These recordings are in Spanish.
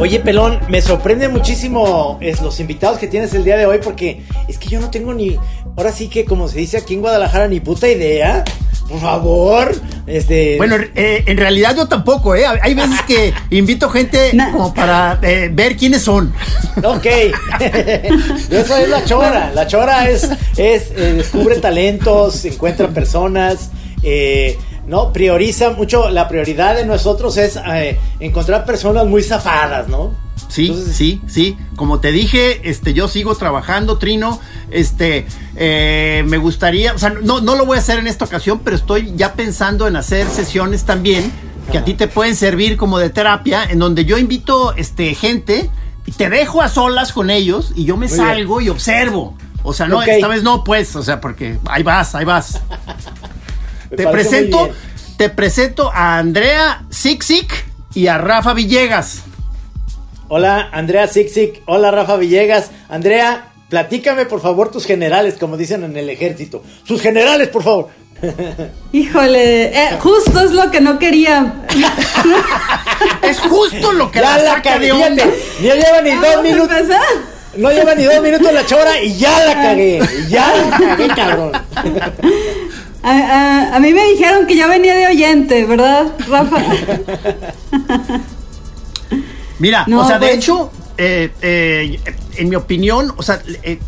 Oye, Pelón, me sorprende muchísimo es, los invitados que tienes el día de hoy porque es que yo no tengo ni, ahora sí que como se dice aquí en Guadalajara, ni puta idea. Por favor, este... Bueno, eh, en realidad yo tampoco, ¿eh? Hay veces que invito gente como para eh, ver quiénes son. Ok. Eso es la chora. La chora es, es eh, descubre talentos, encuentra personas, eh, ¿no? Prioriza mucho, la prioridad de nosotros es eh, encontrar personas muy zafadas, ¿no? Sí, sí, sí. Como te dije, este, yo sigo trabajando, Trino. Este, eh, me gustaría, o sea, no, no lo voy a hacer en esta ocasión, pero estoy ya pensando en hacer sesiones también que a ti te pueden servir como de terapia, en donde yo invito, este, gente y te dejo a solas con ellos y yo me Muy salgo y observo. O sea, no, esta vez no, pues, o sea, porque ahí vas, ahí vas. Te presento, te presento a Andrea Sixic y a Rafa Villegas. Hola, Andrea Sixic. Hola, Rafa Villegas. Andrea, platícame por favor tus generales, como dicen en el ejército. Sus generales, por favor. Híjole, eh, justo es lo que no quería. Es justo lo que ya la la saca cagué, de onda. lleva ni dos Vamos a minutos. No lleva ni dos minutos la chora y ya la cagué. Ya la cagué, cabrón. A, a- a mí me dijeron que yo venía de oyente, ¿verdad, Rafa? Mira, No, o sea, de pues- hecho, eh, eh, en mi opinión, o sea, eh,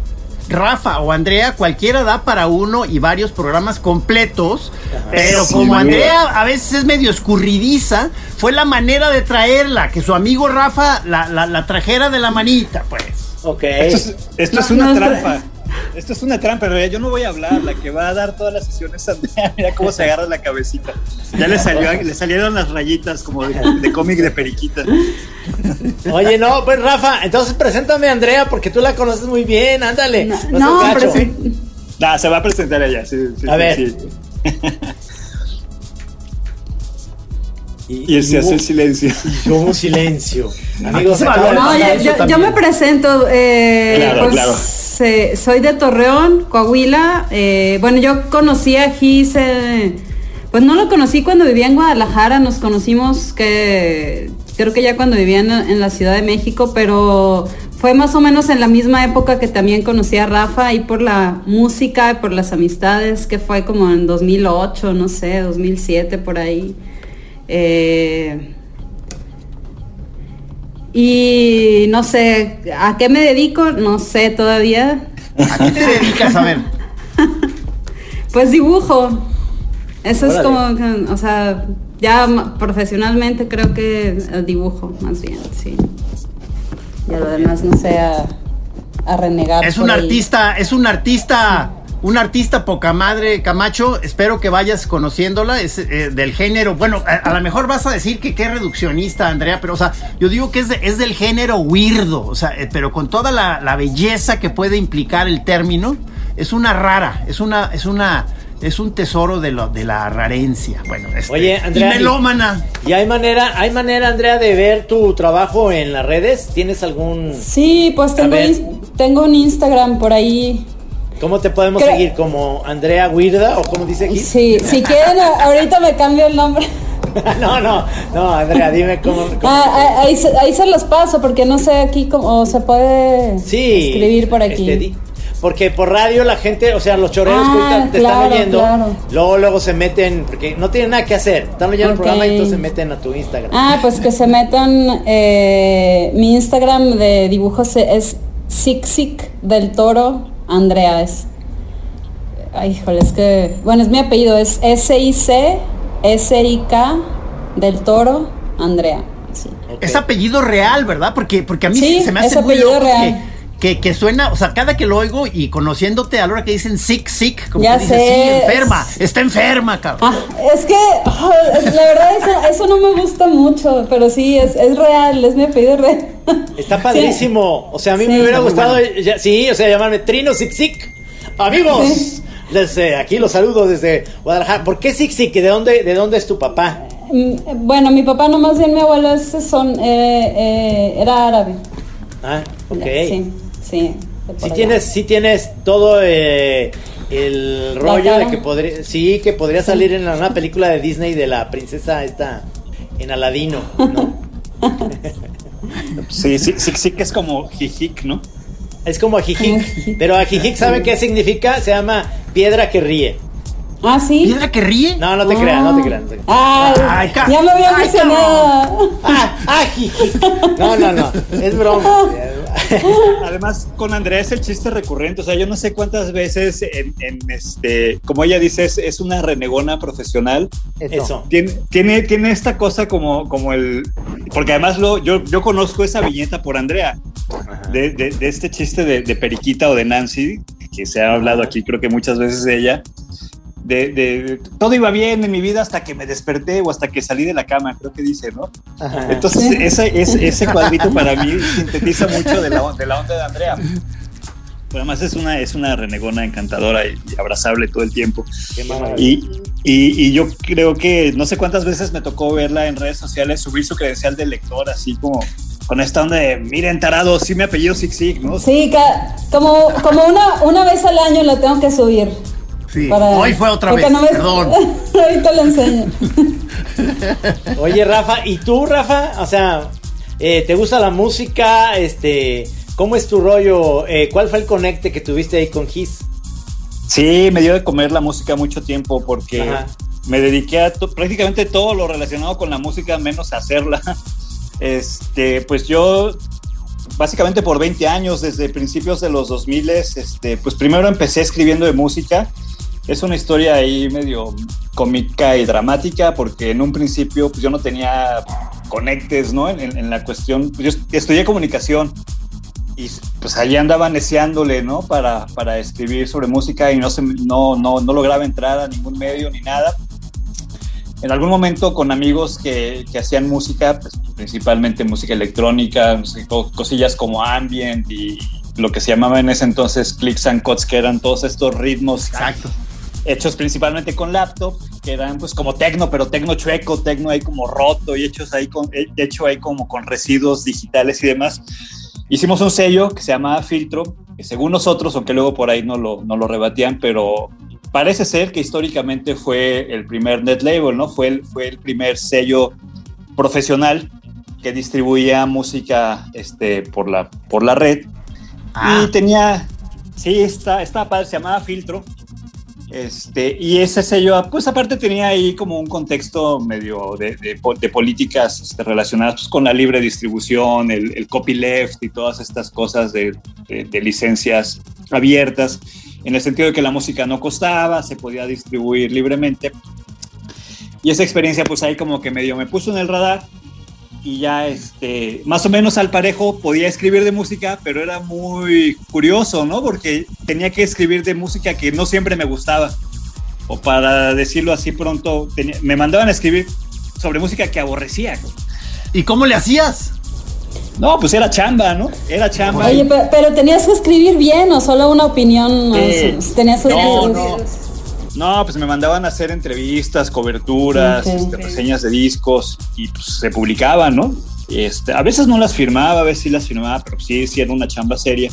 Rafa o Andrea, cualquiera da para uno y varios programas completos, pero Sí, como Andrea a veces es medio escurridiza, fue la manera de traerla, que su amigo Rafa la, la- la trajera de la manita, pues. Ok. Esto es, esto es No, una no, trampa. Esto es una trampa, en realidad yo no voy a hablar, la que va a dar todas las sesiones Andrea, mira cómo se agarra la cabecita. Ya le salió, le salieron las rayitas como de, de cómic de periquita. Oye, no, pues Rafa, entonces preséntame a Andrea porque tú la conoces muy bien, ándale. No, no, sí. Nah, se va a presentar ella, sí, sí, A sí, ver. Y, Y se hace el silencio. y hubo un silencio. Amigos, de valora. No, yo, eso yo- yo me presento. eh, Claro, pues, claro. eh, soy de Torreón, Coahuila. eh, bueno, yo conocí a Gis. eh, pues no lo conocí cuando vivía en Guadalajara. Nos conocimos que creo que ya cuando vivía en, en la Ciudad de México, pero fue más o menos en la misma época que también conocí a Rafa ahí por la música y por las amistades, que fue como en 2008, no sé, 2007 por ahí. Eh, y no sé, ¿a qué me dedico? No sé todavía. ¿A qué te dedicas a ver? Pues dibujo. Eso es como, o sea, ya profesionalmente creo que eh, dibujo, más bien, sí. Y a lo demás no sé, a, a renegar. Es un ahí. artista, es un artista, un artista poca madre, Camacho. Espero que vayas conociéndola. Es eh, del género. Bueno, a, a lo mejor vas a decir que qué reduccionista, Andrea, pero o sea, yo digo que es, de- es del género weirdo, o sea, eh, pero con toda la, la belleza que puede implicar el término. Es una rara, es una, es una, es un tesoro de lo, de la rarencia. Bueno, este, Oye, Andrea, y melómana. ¿Y hay manera, hay manera, Andrea, de ver tu trabajo en las redes? ¿Tienes algún... Sí, pues tengo, tengo un Instagram por ahí. ¿Cómo te podemos Creo- seguir? ¿Como Andrea Weirda o como dice aquí? Sí, si quieren, ahorita me cambio el nombre. no, no, no, Andrea, dime cómo... cómo- Ah, ah, ahí, se, ahí se los paso porque no sé aquí cómo se puede sí. escribir por aquí. este, porque por radio la gente, o sea, los choreros que Ah, ahorita te claro, están oyendo, claro. luego luego se meten, porque no tienen nada que hacer, están oyendo Ok. el programa y entonces se meten a tu Instagram. Ah, pues que se metan. eh, mi Instagram de dibujos es Sixic del Toro Andrea. Es, ay, híjole, es que. Bueno, es mi apellido, es S-I-C-S-I-K del Toro Andrea. Sí. Es apellido real, ¿verdad? Porque, porque a mí Sí, se me hace es muy apellido loco real. Que, que, suena, o sea, cada que lo oigo y conociéndote a la hora que dicen sick, sick, como Ya que dices, sé, sí, enferma, es- está enferma, cabrón. Ah, es que la verdad eso, eso no me gusta mucho, pero sí, es, es real, es mi apellido real. Está padrísimo. O sea, a mí Sí. me hubiera gustado, bueno. ya- sí, o sea, llamarme Trino Zig Zig. Amigos, Sí. desde aquí los saludo desde Guadalajara. ¿Por qué Zig Zig? ¿De dónde, ¿De dónde es tu papá? Mm, Bueno, mi papá, no más bien mi abuelo, es- son, eh, eh, era árabe. Ah, ok. Sí, sí. allá. tienes, sí tienes todo eh, el La rollo de que podría, sí, que podría salir en una película de Disney de la princesa esta en Aladino, ¿no? Sí, sí, sí, sí que es como jijic, ¿no? Es como Ajijic, pero Ajijic, ¿saben qué significa? Se llama piedra que ríe. Ah, sí. ¿Piedra que ríe? No, no te creas, no te creas. No te creas. Ay, Ay, ya me había ay, emocionado. Ah, Ajijic. No, no, no, es broma. Además, con Andrea es el chiste recurrente. O sea, yo no sé cuántas veces en, en este, como ella dice, es, es una renegona profesional. Eso. Tiene, tiene, tiene esta cosa como, como el. Porque además lo, yo, yo conozco esa viñeta por Andrea. De, de- de este chiste de, de Periquita o de Nancy, que se ha hablado aquí, creo que muchas veces de ella. De, de- todo iba bien en mi vida hasta que me desperté o hasta que salí de la cama, creo que dice, ¿no? Entonces, Sí. ese, ese, ese cuadrito para mí sintetiza mucho de la, de la onda de Andrea. Pero además es una, es una renegona encantadora y, y abrazable todo el tiempo. Qué. Y, y, y yo creo que no sé cuántas veces me tocó verla en redes sociales subir su credencial de lector, así como con esta onda de, miren, tarado, sí mi apellido Sig Sig, ¿no? Sí, como, como una, una vez al año la tengo que subir. Sí. para- Hoy fue otra porque vez, no me- perdón. Ahorita lo enseño. Oye, Rafa, ¿y tú, Rafa? O sea, eh, ¿te gusta la música? Este, ¿cómo es tu rollo? Eh, ¿Cuál fue el conecte que tuviste ahí con Gis? Sí, me dio de comer la música mucho tiempo porque Ajá. me dediqué a to- prácticamente todo lo relacionado con la música, menos a hacerla. Este, pues yo básicamente por 20 años, desde principios de los 2000, este, pues primero empecé escribiendo de música. Es una historia ahí medio cómica y dramática porque en un principio pues yo no tenía conectes, ¿no? En, en- la cuestión, pues, yo estudié comunicación y pues allí andaba neceándole, ¿no? Para, para escribir sobre música y no, se, no, no, no lograba entrar a ningún medio ni nada. En algún momento con amigos que, que hacían música, pues, principalmente música electrónica, cosillas como ambient y lo que se llamaba en ese entonces clicks and cuts, que eran todos estos ritmos Exacto. Hechos principalmente con laptop, que eran pues como tecno, pero tecno chueco, tecno ahí como roto y hechos ahí con, he- hecho ahí como con residuos digitales y demás. Hicimos un sello que se llamaba Filtro, que según nosotros, aunque luego por ahí no lo, no lo rebatían, pero parece ser que históricamente fue el primer net label, ¿no? Fue el, fue el primer sello profesional que distribuía música este, por, la, por la red. Ah. Y tenía, sí, está, está padre, se llamaba Filtro. Este, y ese sello, pues aparte tenía ahí como un contexto medio de, de po- de políticas este, relacionadas pues, con la libre distribución, el, copyleft y todas estas cosas de- de licencias abiertas, en el sentido de que la música no costaba, se podía distribuir libremente. Y esa experiencia pues ahí como que medio me puso en el radar y ya este, más o menos al parejo podía escribir de música, pero era muy curioso, ¿no? Porque tenía que escribir de música que no siempre me gustaba. O para decirlo así pronto, tenía- me mandaban a escribir sobre música que aborrecía. ¿Y cómo le hacías? No, pues era chamba, ¿no? Era chamba. Oye, pe- pero, tenías que escribir bien o solo una opinión. Sí. o sea, Tenías que No, no. No, pues me mandaban a hacer entrevistas, coberturas, este, reseñas de discos y pues se publicaban, ¿no? Este, a veces no las firmaba, a veces sí las firmaba, pero sí, sí era una chamba seria.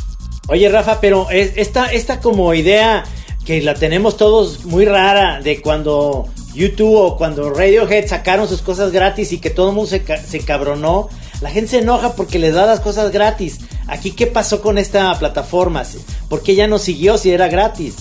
Oye, Rafa, pero es, esta, esta como idea que la tenemos todos muy rara de cuando YouTube o cuando Radiohead sacaron sus cosas gratis y que todo el mundo se, ca- se cabronó, la gente se enoja porque les da las cosas gratis. Aquí, ¿qué pasó con esta plataforma? ¿Por qué ya no siguió si era gratis?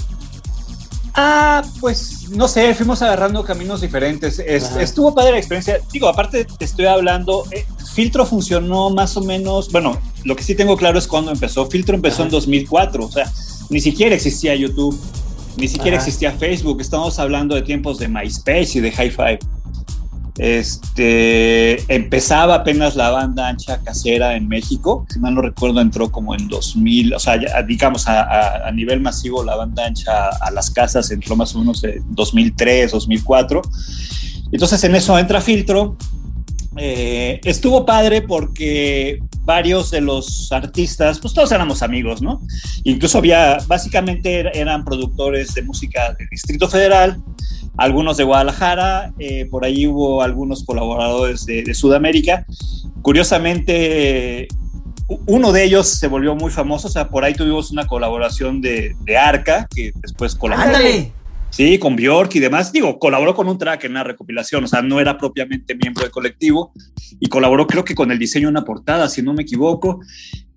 Ah, pues no sé, fuimos agarrando caminos diferentes. Es- estuvo padre la experiencia. Digo, aparte te estoy hablando, eh, Filtro funcionó más o menos, bueno, lo que sí tengo claro es cuando empezó. Filtro empezó en 2004, o sea, ni siquiera existía YouTube, ni siquiera Ajá. existía Facebook. Estamos hablando de tiempos de MySpace y de Hi-Fi. Este, empezaba apenas la banda ancha casera en México, si mal no recuerdo entró como en 2000, o sea, digamos a, nivel masivo la banda ancha a las casas entró más o menos en 2003, 2004. Entonces en eso entra Filtro. Eh, estuvo padre porque varios de los artistas, pues todos éramos amigos, ¿no? Incluso había, básicamente eran productores de música del Distrito Federal, algunos de Guadalajara, eh, por ahí hubo algunos colaboradores de, Sudamérica. Curiosamente, uno de ellos se volvió muy famoso, o sea, por ahí tuvimos una colaboración de, Arca, que después colaboró. ¡Ándale! Sí, con Bjork y demás. Digo, colaboró con un track en una recopilación, o sea, no era propiamente miembro del colectivo y colaboró creo que con el diseño de una portada, si no me equivoco.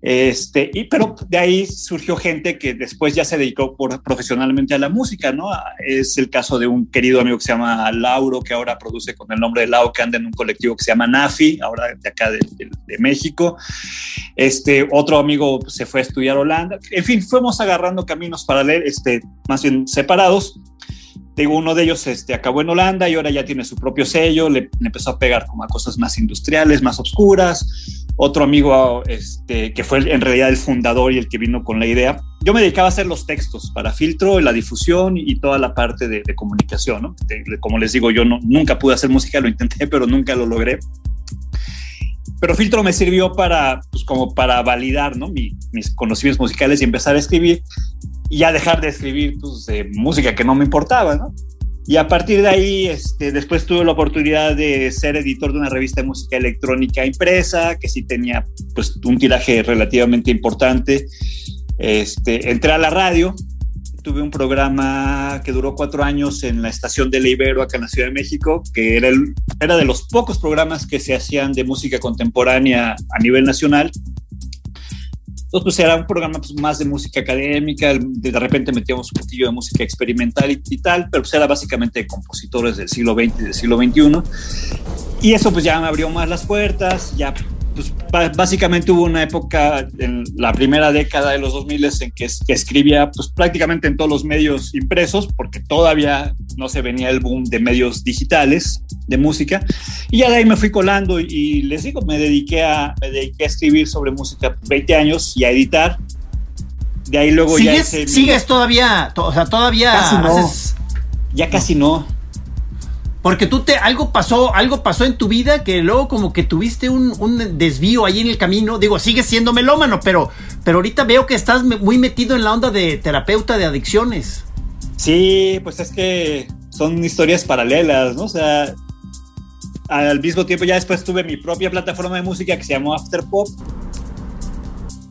Este, y, pero de ahí surgió gente que después ya se dedicó profesionalmente a la música, ¿no? Es el caso de un querido amigo que se llama Lauro, que ahora produce con el nombre de Lau, que anda en un colectivo que se llama Nafi, ahora de acá de, México. Este, otro amigo se fue a estudiar Holanda. En fin, fuimos agarrando caminos paralelos, este, más bien separados. Digo, uno de ellos este, acabó en Holanda y ahora ya tiene su propio sello, le, le empezó a pegar como a cosas más industriales, más oscuras otro amigo este, que fue en realidad el fundador y el que vino con la idea. Yo me dedicaba a hacer los textos para filtro, la difusión y toda la parte de, comunicación. ¿no? como les digo, yo no, nunca pude hacer música, lo intenté, pero nunca lo logré. Pero filtro me sirvió para, pues, como para validar ¿no? mis conocimientos musicales y empezar a escribir y ya dejar de escribir pues, música que no me importaba. ¿no? Y a partir de ahí, este, después tuve la oportunidad de ser editor de una revista de música electrónica impresa, que sí tenía pues, un tiraje relativamente importante. Este, entré a la radio, tuve un programa que duró cuatro años en la estación de Ibero acá en la Ciudad de México, que era, el, era de los pocos programas que se hacían de música contemporánea a nivel nacional entonces, pues era un programa pues, más de música académica, de, repente metíamos un poquillo de música experimental y, tal, pero pues era básicamente de compositores del siglo XX y del siglo XXI. Y eso pues ya me abrió más las puertas, ya pues básicamente hubo una época en la primera década de los 2000 en que, que, escribía pues prácticamente en todos los medios impresos porque todavía no se venía el boom de medios digitales de música. Y ya de ahí me fui colando y, les digo me dediqué a me dediqué a escribir sobre música 20 años y a editar. De ahí luego ya sigues todavía o sea todavía casi no, ya casi no porque tú te, algo pasó, algo pasó en tu vida que luego como que tuviste un, un, desvío ahí en el camino. Digo, sigues siendo melómano, pero, pero ahorita veo que estás muy metido en la onda de terapeuta de adicciones. Sí, pues es que son historias paralelas, ¿no? O sea, al mismo tiempo ya después tuve mi propia plataforma de música que se llamó Afterpop.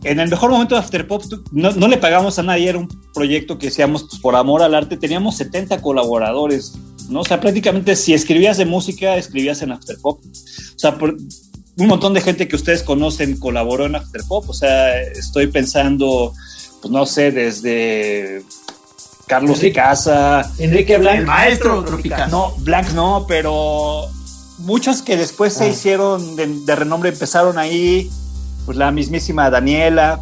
En el mejor momento de Afterpop no, no le pagamos a nadie, era un proyecto que hacíamos pues, por amor al arte. Teníamos 70 colaboradores ¿no? O sea, prácticamente si escribías de música, escribías en Afterpop. O sea, un montón de gente que ustedes conocen colaboró en Afterpop. O sea, estoy pensando, pues no sé, desde Carlos de Casa. Enrique Blanc. El maestro No, Blanc no, pero muchos que después se ah. hicieron de, renombre empezaron ahí. Pues la mismísima Daniela.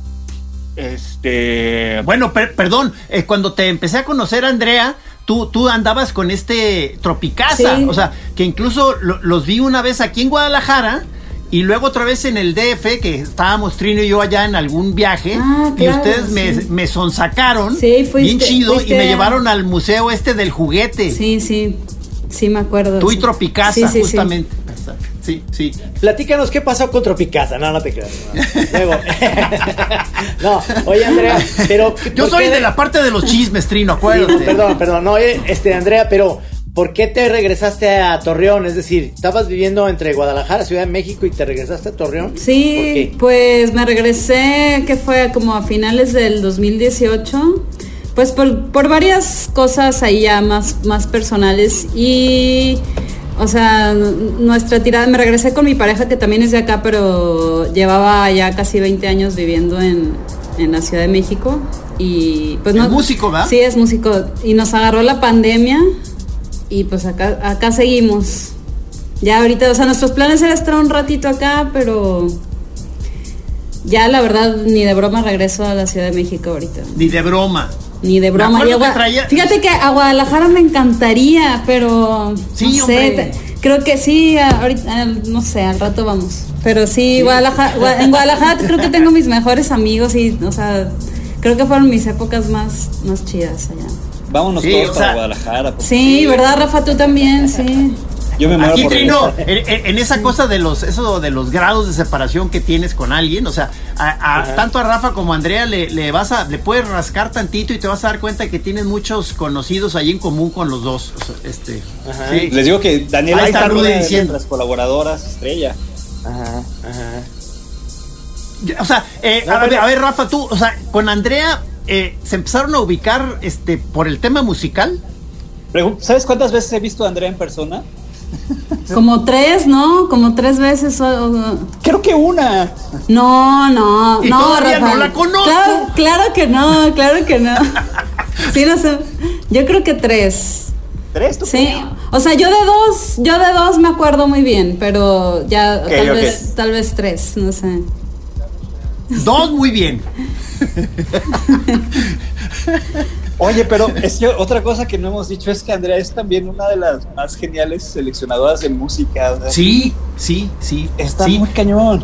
Este. Bueno, perdón, eh, cuando te empecé a conocer, Andrea, tú, andabas con este Tropicasa, o sea, que incluso los vi una vez aquí en Guadalajara. Y luego otra vez en el DF, que estábamos Trino y yo allá en algún viaje, ah, y ustedes me, me sonsacaron bien chido y me llevaron al museo este del juguete. Sí, sí, sí me acuerdo. Tú y Tropicasa, justamente sí, sí. Platícanos qué pasó con Tropicasa. No, no te creas. Luego. no, oye, Andrea, pero. Yo soy de la parte de los chismes, Trino, acuérdate. perdón, perdón. No, oye, este, Andrea, pero. ¿Por qué te regresaste a Torreón? Es decir, estabas viviendo entre Guadalajara, Ciudad de México y te regresaste a Torreón. Sí, pues me regresé, que fue como a finales del 2018, pues por, por varias cosas ahí ya más, más personales y o sea, nuestra tirada, me regresé con mi pareja que también es de acá, pero llevaba ya casi 20 años viviendo en, la Ciudad de México. Y pues no. ¿Es músico, ¿verdad? Sí, es músico. Y nos agarró la pandemia y pues acá, acá seguimos. Ya ahorita, o sea, nuestros planes era estar un ratito acá, pero ya la verdad ni de broma regreso a la Ciudad de México ahorita. Ni de broma. Ni de broma. Fíjate que a Guadalajara me encantaría, pero sí, no sé, Creo que sí, ahorita, no sé, al rato vamos. Pero sí, Guadalajara, en Guadalajara creo que tengo mis mejores amigos y, o sea, creo que fueron mis épocas más, más chidas allá. Vámonos todos a Guadalajara. Sí, ¿verdad, Rafa? Tú también, sí. Yo me muero Aquí, Trino, en, esa cosa de los, eso de los grados de separación que tienes con alguien, o sea, tanto a Rafa como a Andrea le, vas a, le puedes rascar tantito y te vas a dar cuenta que tienes muchos conocidos ahí en común con los dos. este, Les digo que Daniela está diciendo las colaboradoras estrella. Ajá, ajá. O sea, eh, a, ver, Rafa, tú, o sea, con Andrea eh, se empezaron a ubicar este por el tema musical. ¿Sabes cuántas veces he visto a Andrea en persona? Como tres, ¿no? Como tres veces. Creo que una. No, no, no, Rafa. no la conozco. Claro, claro, que no, claro que no. Sí, no sé. Yo creo que tres. ¿Tres? ¿tú sí. O sea, yo de dos, yo de dos me acuerdo muy bien, pero ya tal vez, tal vez tres, no sé. Dos muy bien. Oye, pero es que otra cosa que no hemos dicho es que Andrea es también una de las más geniales seleccionadoras de música. sí, sí, sí. Está muy cañón.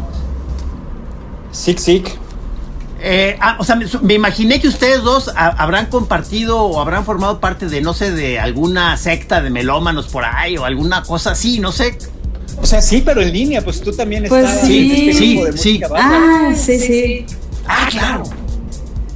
Sick, sick. Eh, ah, o sea, me, imaginé que ustedes dos habrán compartido o habrán formado parte de, no sé, de alguna secta de melómanos por ahí o alguna cosa así, no sé. O sea, sí, pero en línea, pues tú también pues estabas sí, en este sí, de sí. Ah, sí, sí. Ah, claro.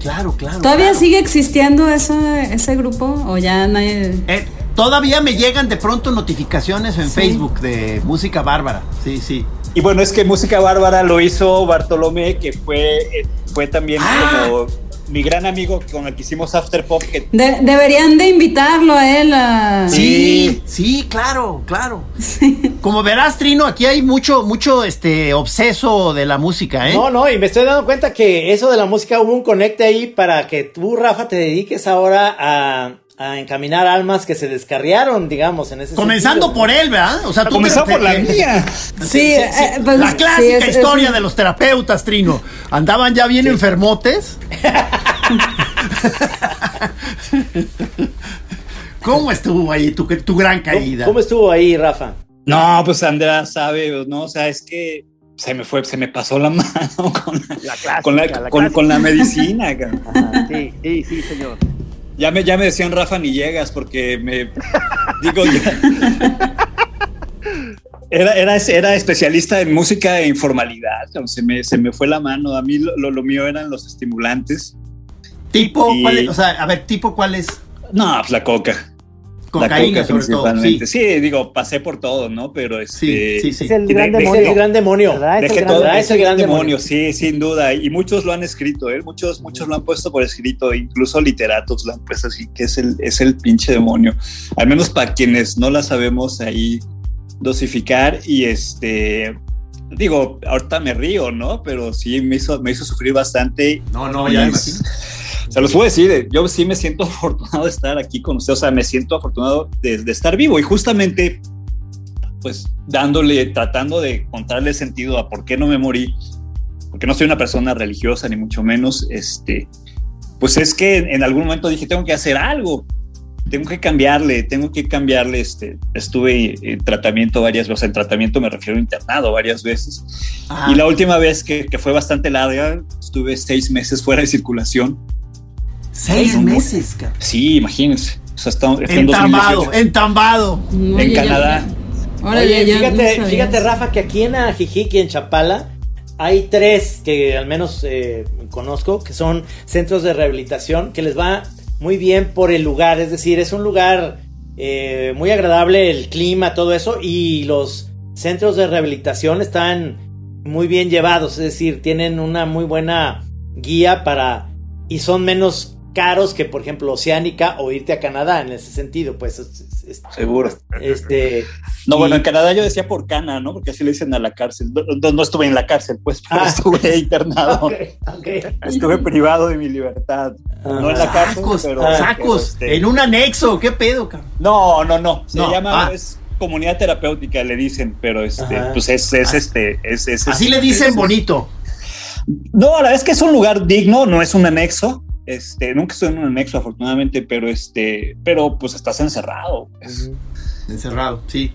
Claro, claro. ¿Todavía sigue existiendo ese, ese grupo o ya nadie... Eh, todavía me llegan de pronto notificaciones en Facebook de Música Bárbara. Sí, sí. Y bueno, es que Música Bárbara lo hizo Bartolomé, que fue, eh, fue también ah. como mi gran amigo con el que hicimos After Pop. Que... deberían de invitarlo a él. A... Sí, sí, claro, claro. Como verás, Trino, aquí hay mucho, mucho este obseso de la música, ¿eh? No, no, y me estoy dando cuenta que eso de la música hubo un conecte ahí para que tú, Rafa, te dediques ahora a a encaminar almas que se descarriaron, digamos, en ese Comenzando por él, ¿verdad? O sea, tú comenzó por la mía. Sí, eh, pues, la clásica historia de los terapeutas, Trino. Andaban ya bien enfermotes. ¿Cómo estuvo ahí tu, tu gran caída? ¿Cómo, estuvo ahí, Rafa? No, pues Andrea sabe, no, o sea, es que se me fue, se me pasó la mano con la, con, la, con, la medicina. sí, sí, sí, señor. Ya me, ya me decían Rafa ni llegas porque me digo Era, era, era, especialista en música e informalidad, se me, se me fue la mano. A mí lo, lo, mío eran los estimulantes. ¿Tipo? ¿cuál es? O sea, a ver, ¿tipo cuál es? No, pues la coca. Cocaína, sobre todo. Sí. sí. digo, pasé por todo, ¿no? Pero este, sí, sí, sí. Es el gran demonio. Es el gran demonio. Es el gran, demonio, sí, sin duda. Y muchos lo han escrito, ¿eh? Muchos, muchos lo han puesto por escrito, incluso literatos lo han puesto así, que es el, es el pinche demonio. Al menos para quienes no la sabemos ahí dosificar y este digo, ahorita me río, ¿no? Pero sí me hizo, me hizo sufrir bastante. No, no, ya se los puedo decir, yo sí me siento afortunado de estar aquí con ustedes, o sea, me siento afortunado de, estar vivo y justamente, pues, dándole, tratando de encontrarle sentido a por qué no me morí, porque no soy una persona religiosa, ni mucho menos, este, pues es que en, algún momento dije, tengo que hacer algo, tengo que cambiarle, tengo que cambiarle, este, estuve en tratamiento varias veces, en tratamiento me refiero a internado varias veces, y la última vez que, que fue bastante larga, estuve seis meses fuera de circulación, Seis meses, cabrón. Sí, imagínense. O sea, está, entambado, entambado. en Canadá. Oye, fíjate, fíjate, Rafa, que aquí en Ajijic y en Chapala hay tres que al menos eh, conozco, que son centros de rehabilitación, que les va muy bien por el lugar. Es decir, es un lugar eh, muy agradable, el clima, todo eso, y los centros de rehabilitación están muy bien llevados, es decir, tienen una muy buena guía para y son menos caros que, por ejemplo, Oceánica o irte a Canadá en ese sentido, pues. Seguro. Este. No, bueno, en Canadá yo decía por Cana, ¿no? Porque así le dicen a la cárcel. No, estuve en la cárcel, pues, pero ah. estuve internado. Estuve privado de mi libertad. no en la cárcel, sacos, pero. Sacos, este en un anexo, ¿qué pedo, cabrón? No, no, no. Se llama. Ah. Es, comunidad terapéutica le dicen, pero este, pues es, es ah. este, es, es así le dicen bonito. No, la verdad es que es un lugar digno, no es un anexo. Este, nunca estoy en un anexo, afortunadamente, pero este, pero pues estás encerrado. Encerrado, sí.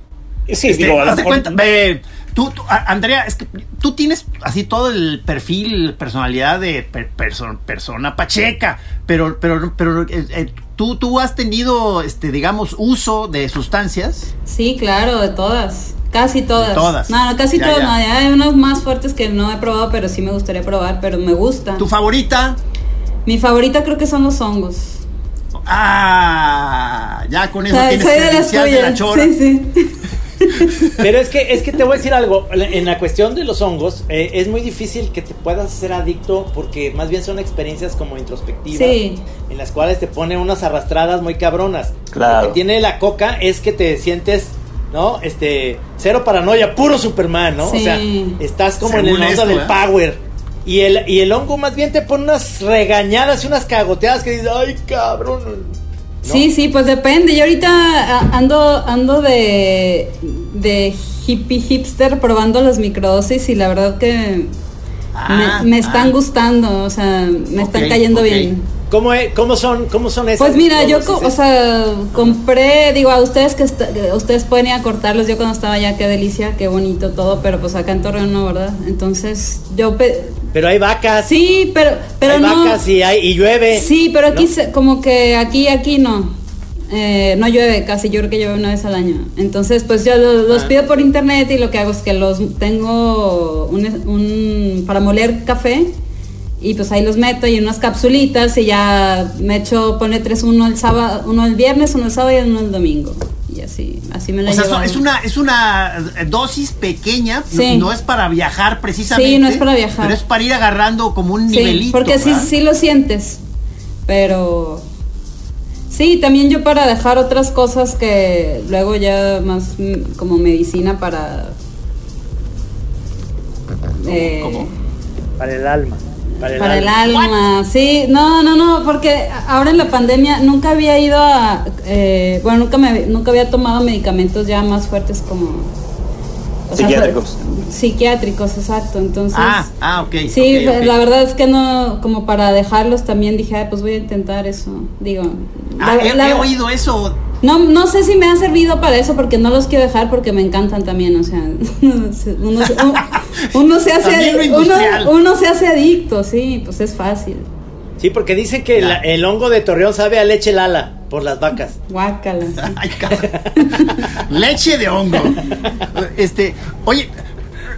Sí, Este, digo, a lo haz de mejor- cuenta, ve, tú, Andrea, es que tú tienes así todo el perfil, personalidad de per- perso- persona pacheca, pero, pero, pero eh, eh, tú, tú has tenido, este, digamos, uso de sustancias. Sí, claro, de todas. Casi todas. De todas. No, no, casi Ya, todas. ya. No, ya hay unas más fuertes que no he probado, pero sí me gustaría probar, pero me gusta. ¿Tu favorita? Mi favorita creo que son los hongos. Ah, ya con eso tienes soy de las de la chora. Sí, sí. Pero es que, es que te voy a decir algo, en la cuestión de los hongos, eh, es muy difícil que te puedas ser adicto porque más bien son experiencias como introspectivas, Sí. en las cuales te pone unas arrastradas muy cabronas. Claro. Lo que tiene la coca es que te sientes, ¿no? Este, cero paranoia, puro Superman, ¿no? Sí. O sea, estás como en el onda esto, del ¿eh? power. Y el, y el hongo más bien te pone unas regañadas y unas cagoteadas que dices, ay, cabrón. ¿no? Sí, sí, pues depende. Yo ahorita ah, ando, ando de, de hippie hipster probando las microdosis y la verdad que Ah, me, me están ah. gustando, o sea, me están cayendo ok. bien. ¿Cómo, cómo son, cómo son esas? Pues mira, yo, o sea, compré, digo, a ustedes que ustedes pueden ir a cortarlos, yo cuando estaba allá, qué delicia, qué bonito todo, pero pues acá en Torreón no, ¿verdad? Entonces, yo, pe- Pero hay vacas. sí, pero, pero hay no, vacas y, hay, y llueve. sí, pero aquí ¿no? se- como que aquí, aquí no, Eh, no llueve casi, yo creo que llueve una vez al año, entonces pues yo lo- los Ah. pido por internet y lo que hago es que los tengo un, un- para moler café, y pues ahí los meto y unas capsulitas y ya me echo, pone tres, uno el sábado, uno el viernes, uno el sábado y uno el domingo. Y así, así me la O sea, es una, es una eh, dosis pequeña, no- Sí. no, es para viajar precisamente. Sí, no es para viajar. Pero es para ir agarrando como un Sí, nivelito. porque sí, ¿verdad? sí lo sientes, pero... Sí, también yo para dejar otras cosas que luego ya más mm, como medicina para... eh, cómo? Para el alma. Para el Para el alma. sí, no, no, no, porque ahora en la pandemia nunca había ido a, eh, bueno, nunca me, nunca había tomado medicamentos ya más fuertes como sea, Psiquiátricos. psiquiátricos, exacto. Entonces, Ah, ah, ok. sí, la verdad es que no, como para dejarlos también dije, "Ay, pues voy a intentar eso. Digo, Ah, la- he, la- he oído eso. no, no sé si me ha servido para eso porque no los quiero dejar porque me encantan también, o sea, uno, se- uno, uno se hace lo uno, se hace adicto, sí, pues es fácil. Sí, porque dicen que la- el hongo de Torreón sabe a leche lala por las vacas. Guácala. Ay, cabrón. Leche de hongo. Este, oye,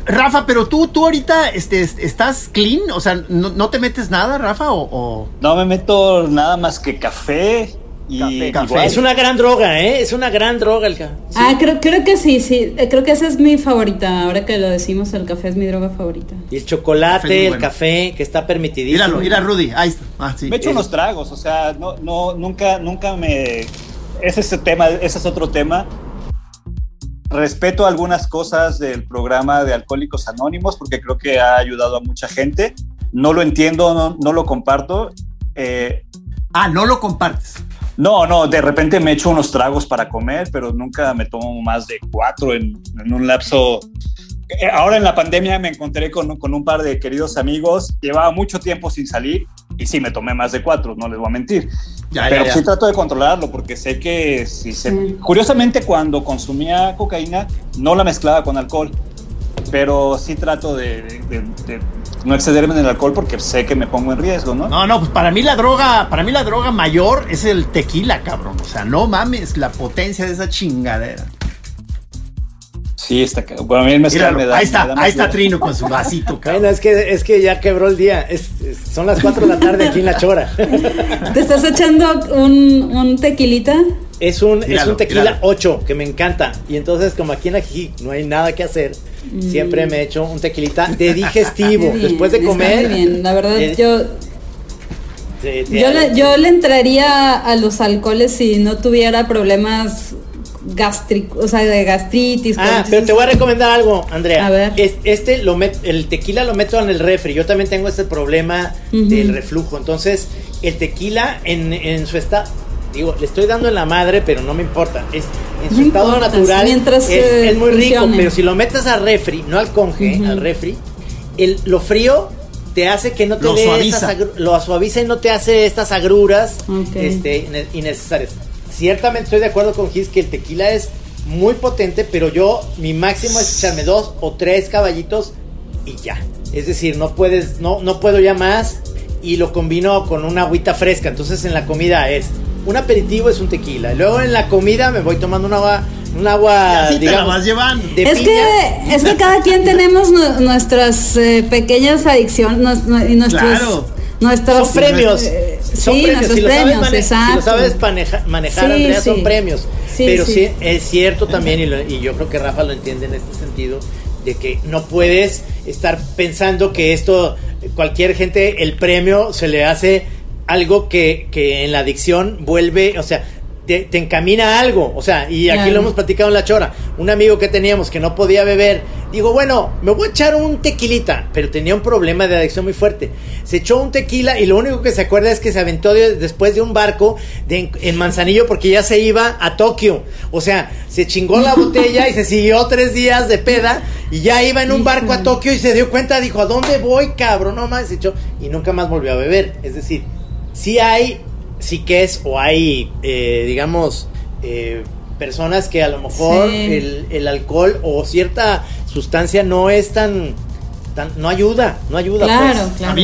Rafa, pero tú, tú ahorita este, est- estás clean, o sea, ¿no, no te metes nada, Rafa? O, o- No me meto nada más que café y Café. Café. igual. Es una gran droga, ¿eh? Es una gran droga el café. Ah, creo, creo que sí, sí. eh, Creo que esa es mi favorita. Ahora que lo decimos, el café es mi droga favorita. Y el chocolate, Café el bueno. café, que está permitidísimo. Míralo, mira Rudy, ahí está. Ah, sí. Me echo unos tragos, o sea, no, no, nunca, nunca me. Ese es el tema, ese es otro tema. Respeto algunas cosas del programa de Alcohólicos Anónimos porque creo que ha ayudado a mucha gente. No lo entiendo, no, no lo comparto. Eh, Ah, no lo compartes. No, no, de repente me echo unos tragos para comer, pero nunca me tomo más de cuatro en, en un lapso. Eh, Ahora en la pandemia me encontré con, con un par de queridos amigos, llevaba mucho tiempo sin salir y sí me tomé más de cuatro, no les voy a mentir. Ya, pero ya, ya. sí trato de controlarlo porque sé que si se... Sí. Curiosamente cuando consumía cocaína no la mezclaba con alcohol, pero sí trato de, de- de no excederme en el alcohol porque sé que me pongo en riesgo, ¿no? No, no, pues para mí la droga, para mí la droga mayor es el tequila, cabrón. O sea, no mames la potencia de esa chingadera. Sí, está... Bueno, a mí el mezcal Míralo, me da... ahí está, me da ahí está. Trino con su vasito, cabrón. Bueno, es que, es que ya quebró el día. Es- es- son las 4 de la tarde aquí en La Chora. ¿Te estás echando un, un tequilita? Es un, es un tequila míralo. 8 que me encanta. Y entonces, como aquí en Ajijic no hay nada que hacer, siempre me echo un tequilita de digestivo. Bien, Después de comer. muy bien. La verdad, eh, yo, yo, le, yo le entraría a los alcoholes si no tuviera problemas gástricos, o sea, de gastritis. Ah, pero te voy a recomendar algo, Andrea. A ver. Es- Este, lo met- el tequila lo meto en el refri. Yo también tengo este problema del reflujo. Entonces, el tequila en, en su estado, digo, le estoy dando en la madre, pero no me importa. Es, en su No estado importa, natural mientras, es, es muy rico, pero si lo metes al refri, no al conge, Ujú. al refri, el, lo frío te hace que no te Lo dé suaviza. lo suaviza y no te hace estas agruras Ok. este, innecesarias. Ciertamente estoy de acuerdo con Gis que el tequila es muy potente, pero yo, mi máximo es echarme dos o tres caballitos y ya. Es decir, no puedes, no, no puedo ya más y lo combino con una agüita fresca. Entonces en la comida es un aperitivo es un tequila. Luego en la comida me voy tomando un agua, un agua, Así te la vas llevando. de Es piña. que, es que cada quien tenemos nu- nuestras eh, pequeñas adicciones y nuestros, Claro. nuestros Son premios. eh, Son sí, premios. nuestros Si lo sabes, premios, mane- si exacto. lo sabes maneja- manejar, Sí, Andrea, sí. son premios. Sí, Pero sí. sí. es cierto también, y, lo- y yo creo que Rafa lo entiende en este sentido, de que no puedes estar pensando que esto, cualquier gente, el premio se le hace algo que, que en la adicción vuelve, o sea, te, te encamina a algo, o sea, y aquí Claro. lo hemos platicado en la chora, un amigo que teníamos que no podía beber, digo, bueno, me voy a echar un tequilita, pero tenía un problema de adicción muy fuerte, se echó un tequila y lo único que se acuerda es que se aventó de- después de un barco de- en Manzanillo porque ya se iba a Tokio, o sea, se chingó la botella y se siguió tres días de peda y ya iba en un barco a Tokio y se dio cuenta, dijo, ¿a dónde voy, cabrón? No más, se echó y nunca más volvió a beber, es decir, sí hay psiques o hay, eh, digamos, eh, personas que a lo mejor Sí. el, el alcohol o cierta sustancia no es tan, tan no ayuda, no ayuda. Claro, pues. claro.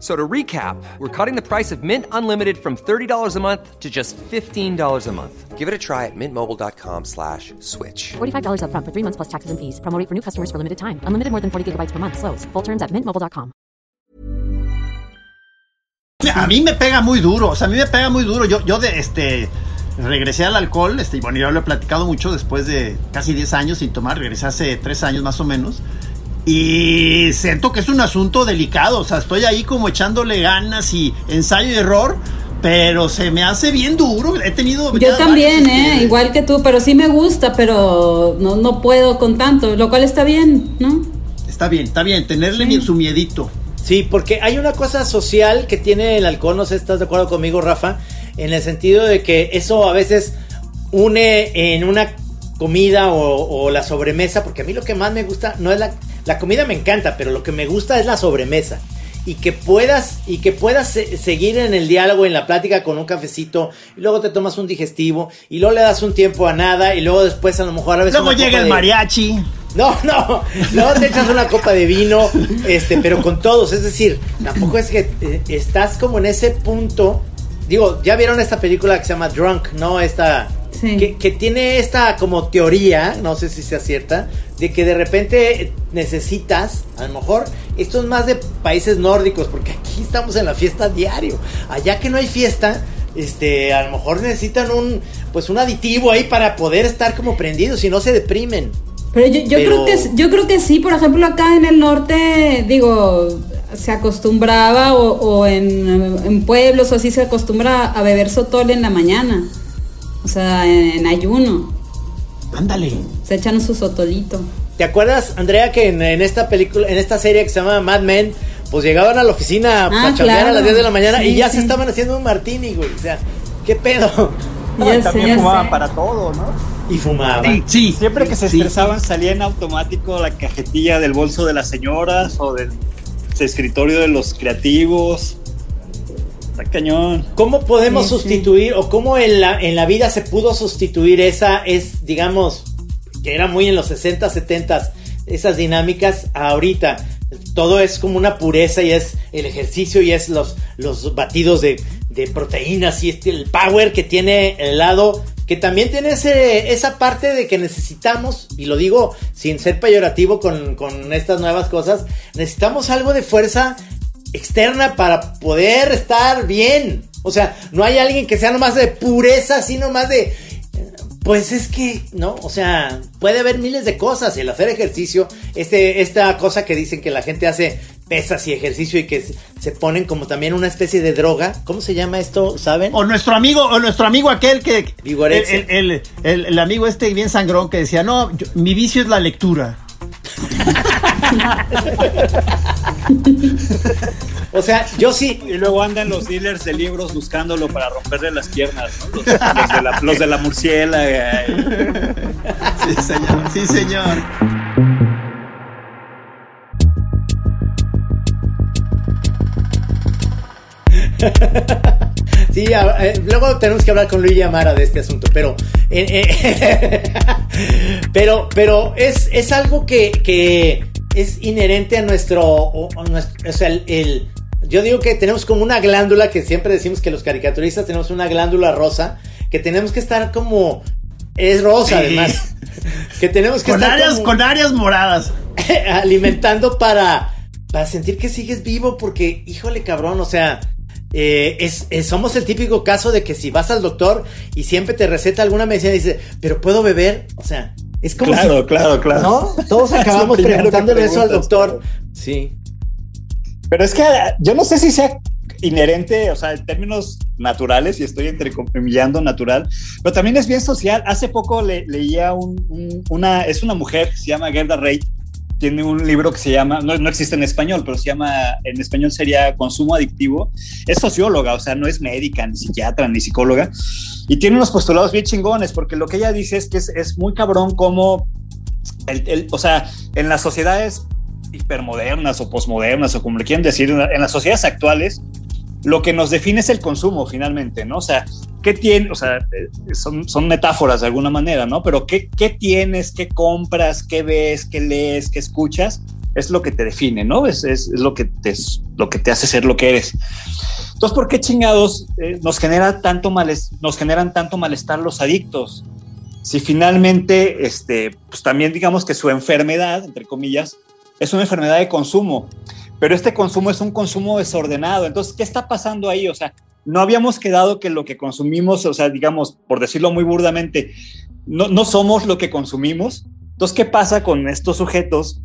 So to recap, we're cutting the price of Mint Unlimited from $30 a month to just $15 a month. Give it a try at mintmobile.com slash switch. $45 upfront for three months plus taxes and fees. Promo rate for new customers for limited time. Unlimited more than 40 gigabytes per month. Slows. Full terms at mintmobile.com. A mí me pega muy duro, o sea, a mí me pega muy duro. Yo, yo de este regresé al alcohol, este, y bueno, yo lo he platicado mucho después de casi 10 años sin tomar, regresé hace 3 años más o menos. Y siento que es un asunto delicado, o sea, estoy ahí como echándole ganas y ensayo y error, pero se me hace bien duro. He tenido. Yo también, ¿eh? este, Igual que tú, pero sí me gusta, pero no, no puedo con tanto, lo cual está bien, ¿no? Está bien, está bien, tenerle mi- su miedito. Sí, porque hay una cosa social que tiene el alcohol, no sé si estás de acuerdo conmigo, Rafa, en el sentido de que eso a veces une en una comida o, o la sobremesa, porque a mí lo que más me gusta no es la, la comida me encanta, pero lo que me gusta es la sobremesa. Y que puedas, y que puedas se- seguir en el diálogo, en la plática con un cafecito, y luego te tomas un digestivo, y luego le das un tiempo a nada, y luego después a lo mejor a veces. Luego llega el de- mariachi. no, no, no te echas una copa de vino, este, pero con todos, es decir, tampoco es que eh, estás como en ese punto. Digo, ya vieron esta película que se llama Drunk, ¿no? Esta Sí. que, que tiene esta como teoría, no sé si sea cierta, de que de repente necesitas, a lo mejor, esto es más de países nórdicos, porque aquí estamos en la fiesta diario. Allá que no hay fiesta, este, a lo mejor necesitan un, pues un aditivo ahí para poder estar como prendidos, si no se deprimen. Pero yo, yo Pero- creo que yo creo que sí, por ejemplo, acá en el norte, digo, se acostumbraba o, o en, en pueblos o así se acostumbra a beber sotol en la mañana. O sea, en, en ayuno. Ándale. Se echan su sotolito. ¿Te acuerdas, Andrea, que en, en esta película, en esta serie que se llama Mad Men, pues llegaban a la oficina Ah, a chambear a las 10 de la mañana y Sí, ya sí. se estaban haciendo un martini, güey? O sea, ¿qué pedo? No, y sé, también ya fumaban sé. para todo, ¿no? Y fumaban. Sí. Siempre que se Sí. estresaban salía en automático la cajetilla del bolso de las señoras o del escritorio de los creativos. Está cañón. ¿Cómo podemos Sí, sí. sustituir o cómo en la, en la vida se pudo sustituir esa, es, digamos, que era muy en los 60, 70, esas dinámicas ahorita? Todo es como una pureza y es el ejercicio y es los, los batidos de, de proteínas y este, el power que tiene el lado, que también tiene ese, esa parte de que necesitamos, y lo digo sin ser peyorativo con, con estas nuevas cosas, necesitamos algo de fuerza externa para poder estar bien. O sea, no hay alguien que sea nomás de pureza, sino nomás de... Pues es que, ¿no? O sea, puede haber miles de cosas. El hacer ejercicio, este, esta cosa que dicen que la gente hace pesas y ejercicio y que se, ponen como también una especie de droga. ¿Cómo se llama esto? ¿Saben? O nuestro amigo, o nuestro amigo aquel que. El, el, el- el- el amigo este bien sangrón que decía, no, yo- mi vicio es la lectura. O sea, yo sí. Y luego andan los dealers de libros buscándolo para romperle las piernas, ¿no? Los, de, la, los de la murciélaga. Sí, señor. Sí, señor. Sí, eh, luego tenemos que hablar con Luigi Amara de este asunto, pero eh, eh, pero pero es, es algo que, que es inherente a nuestro, o- o nuestro- o sea, el, el- yo digo que tenemos como una glándula que siempre decimos que los caricaturistas tenemos una glándula rosa que tenemos que estar como es rosa Sí. además que tenemos que Con estar áreas, como- con áreas moradas. alimentando para, para sentir que sigues vivo, porque, híjole, cabrón, o sea, eh, es, es- somos el típico caso de que si vas al doctor y siempre te receta alguna medicina y dice, pero puedo beber, o sea, es como Claro, si- claro, claro. ¿no? Todos Es acabamos que preguntándole eso al doctor. Sí. Pero es que yo no sé si sea inherente, o sea, en términos naturales, y estoy entrecomillando natural, pero también es bien social. Hace poco le- leía un- un- una, es una mujer, se llama Gerda Reit, tiene un libro que se llama, no, no existe en español, pero se llama, en español sería Consumo Adictivo. Es socióloga, o sea, no es médica, ni psiquiatra, ni psicóloga, y tiene unos postulados bien chingones, porque lo que ella dice es que es, es muy cabrón como, el, el- o sea, en las sociedades hipermodernas o posmodernas o como le quieran decir, en las sociedades actuales, lo que nos define es el consumo finalmente, ¿no? O sea, ¿qué tiene? O sea, eh, son, son metáforas de alguna manera, ¿no? Pero ¿qué, ¿qué tienes? ¿Qué compras? ¿Qué ves? ¿Qué lees? ¿Qué escuchas? Es lo que te define, ¿no? Es, es, es lo, que te, es lo que te hace ser lo que eres. Entonces, ¿por qué chingados eh, nos, genera tanto males, nos generan tanto malestar los adictos? Si finalmente, este, pues también digamos que su enfermedad, entre comillas, es una enfermedad de consumo, pero este consumo es un consumo desordenado. Entonces, ¿qué está pasando ahí? O sea, no habíamos quedado que lo que consumimos, o sea, digamos, por decirlo muy burdamente, no, no somos lo que consumimos. Entonces, ¿qué pasa con estos sujetos?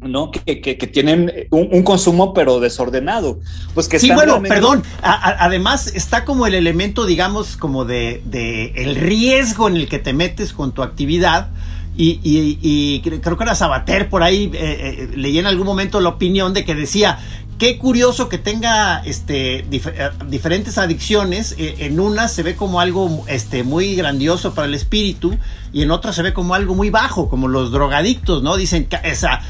¿no? Que, que, que tienen un, un, consumo pero desordenado. Pues que sí, bueno, realmente... perdón. A, a, además está como el elemento, digamos, como de, de, el riesgo en el que te metes con tu actividad. Y, y, y creo que era Sabater por ahí, eh, eh, leí en algún momento la opinión de que decía, qué curioso que tenga este, dif diferentes adicciones. Eh, en una se ve como algo este, muy grandioso para el espíritu y en otra se ve como algo muy bajo, como los drogadictos, ¿no? Dicen, esa,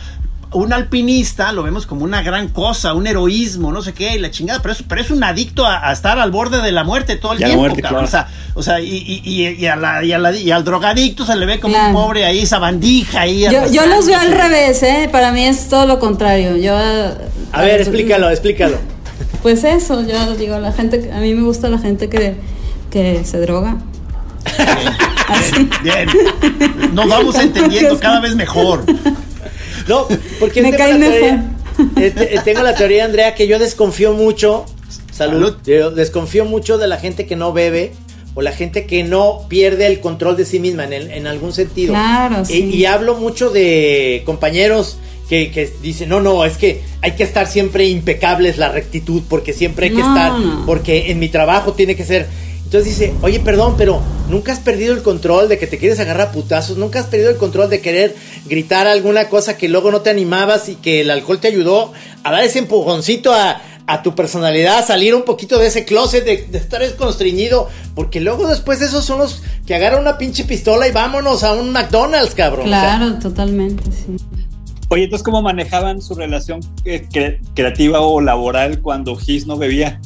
un alpinista lo vemos como una gran cosa, un heroísmo, no sé qué, y la chingada, pero es, pero es un adicto a, a estar al borde de la muerte todo el tiempo, muerte, cabrón. Claro. O sea, o sea y, y, y, a la, y, a la, y, al drogadicto se le ve como claro. un pobre ahí, esa bandija ahí. Yo, yo los veo al revés, ¿eh? Para mí es todo lo contrario. Yo. A ver, explícalo, explícalo. Pues eso, yo digo, la gente, a mí me gusta la gente que, que se droga. Bien, bien. Nos vamos entendiendo cada vez mejor. No, porque me tengo, cae la mejor. teoría, eh, tengo la teoría, Andrea, que yo desconfío mucho. Salud. salud. Yo desconfío mucho de la gente que no bebe o la gente que no pierde el control de sí misma en, el, en algún sentido. Claro, sí. y, y, hablo mucho de compañeros que, que, dicen, no, no, es que hay que estar siempre impecables la rectitud, porque siempre hay que no, estar, no. porque en mi trabajo tiene que ser. Entonces dice, oye, perdón, pero nunca has perdido el control de que te quieres agarrar a putazos, nunca has perdido el control de querer gritar alguna cosa que luego no te animabas y que el alcohol te ayudó a dar ese empujoncito a, a tu personalidad, a salir un poquito de ese closet, de, de estar constreñido, porque luego después de esos son los que agarran una pinche pistola y vámonos a un McDonald's, cabrón. Claro, o sea, totalmente, sí. Oye, entonces, ¿cómo manejaban su relación eh, cre creativa o laboral cuando Gis no bebía?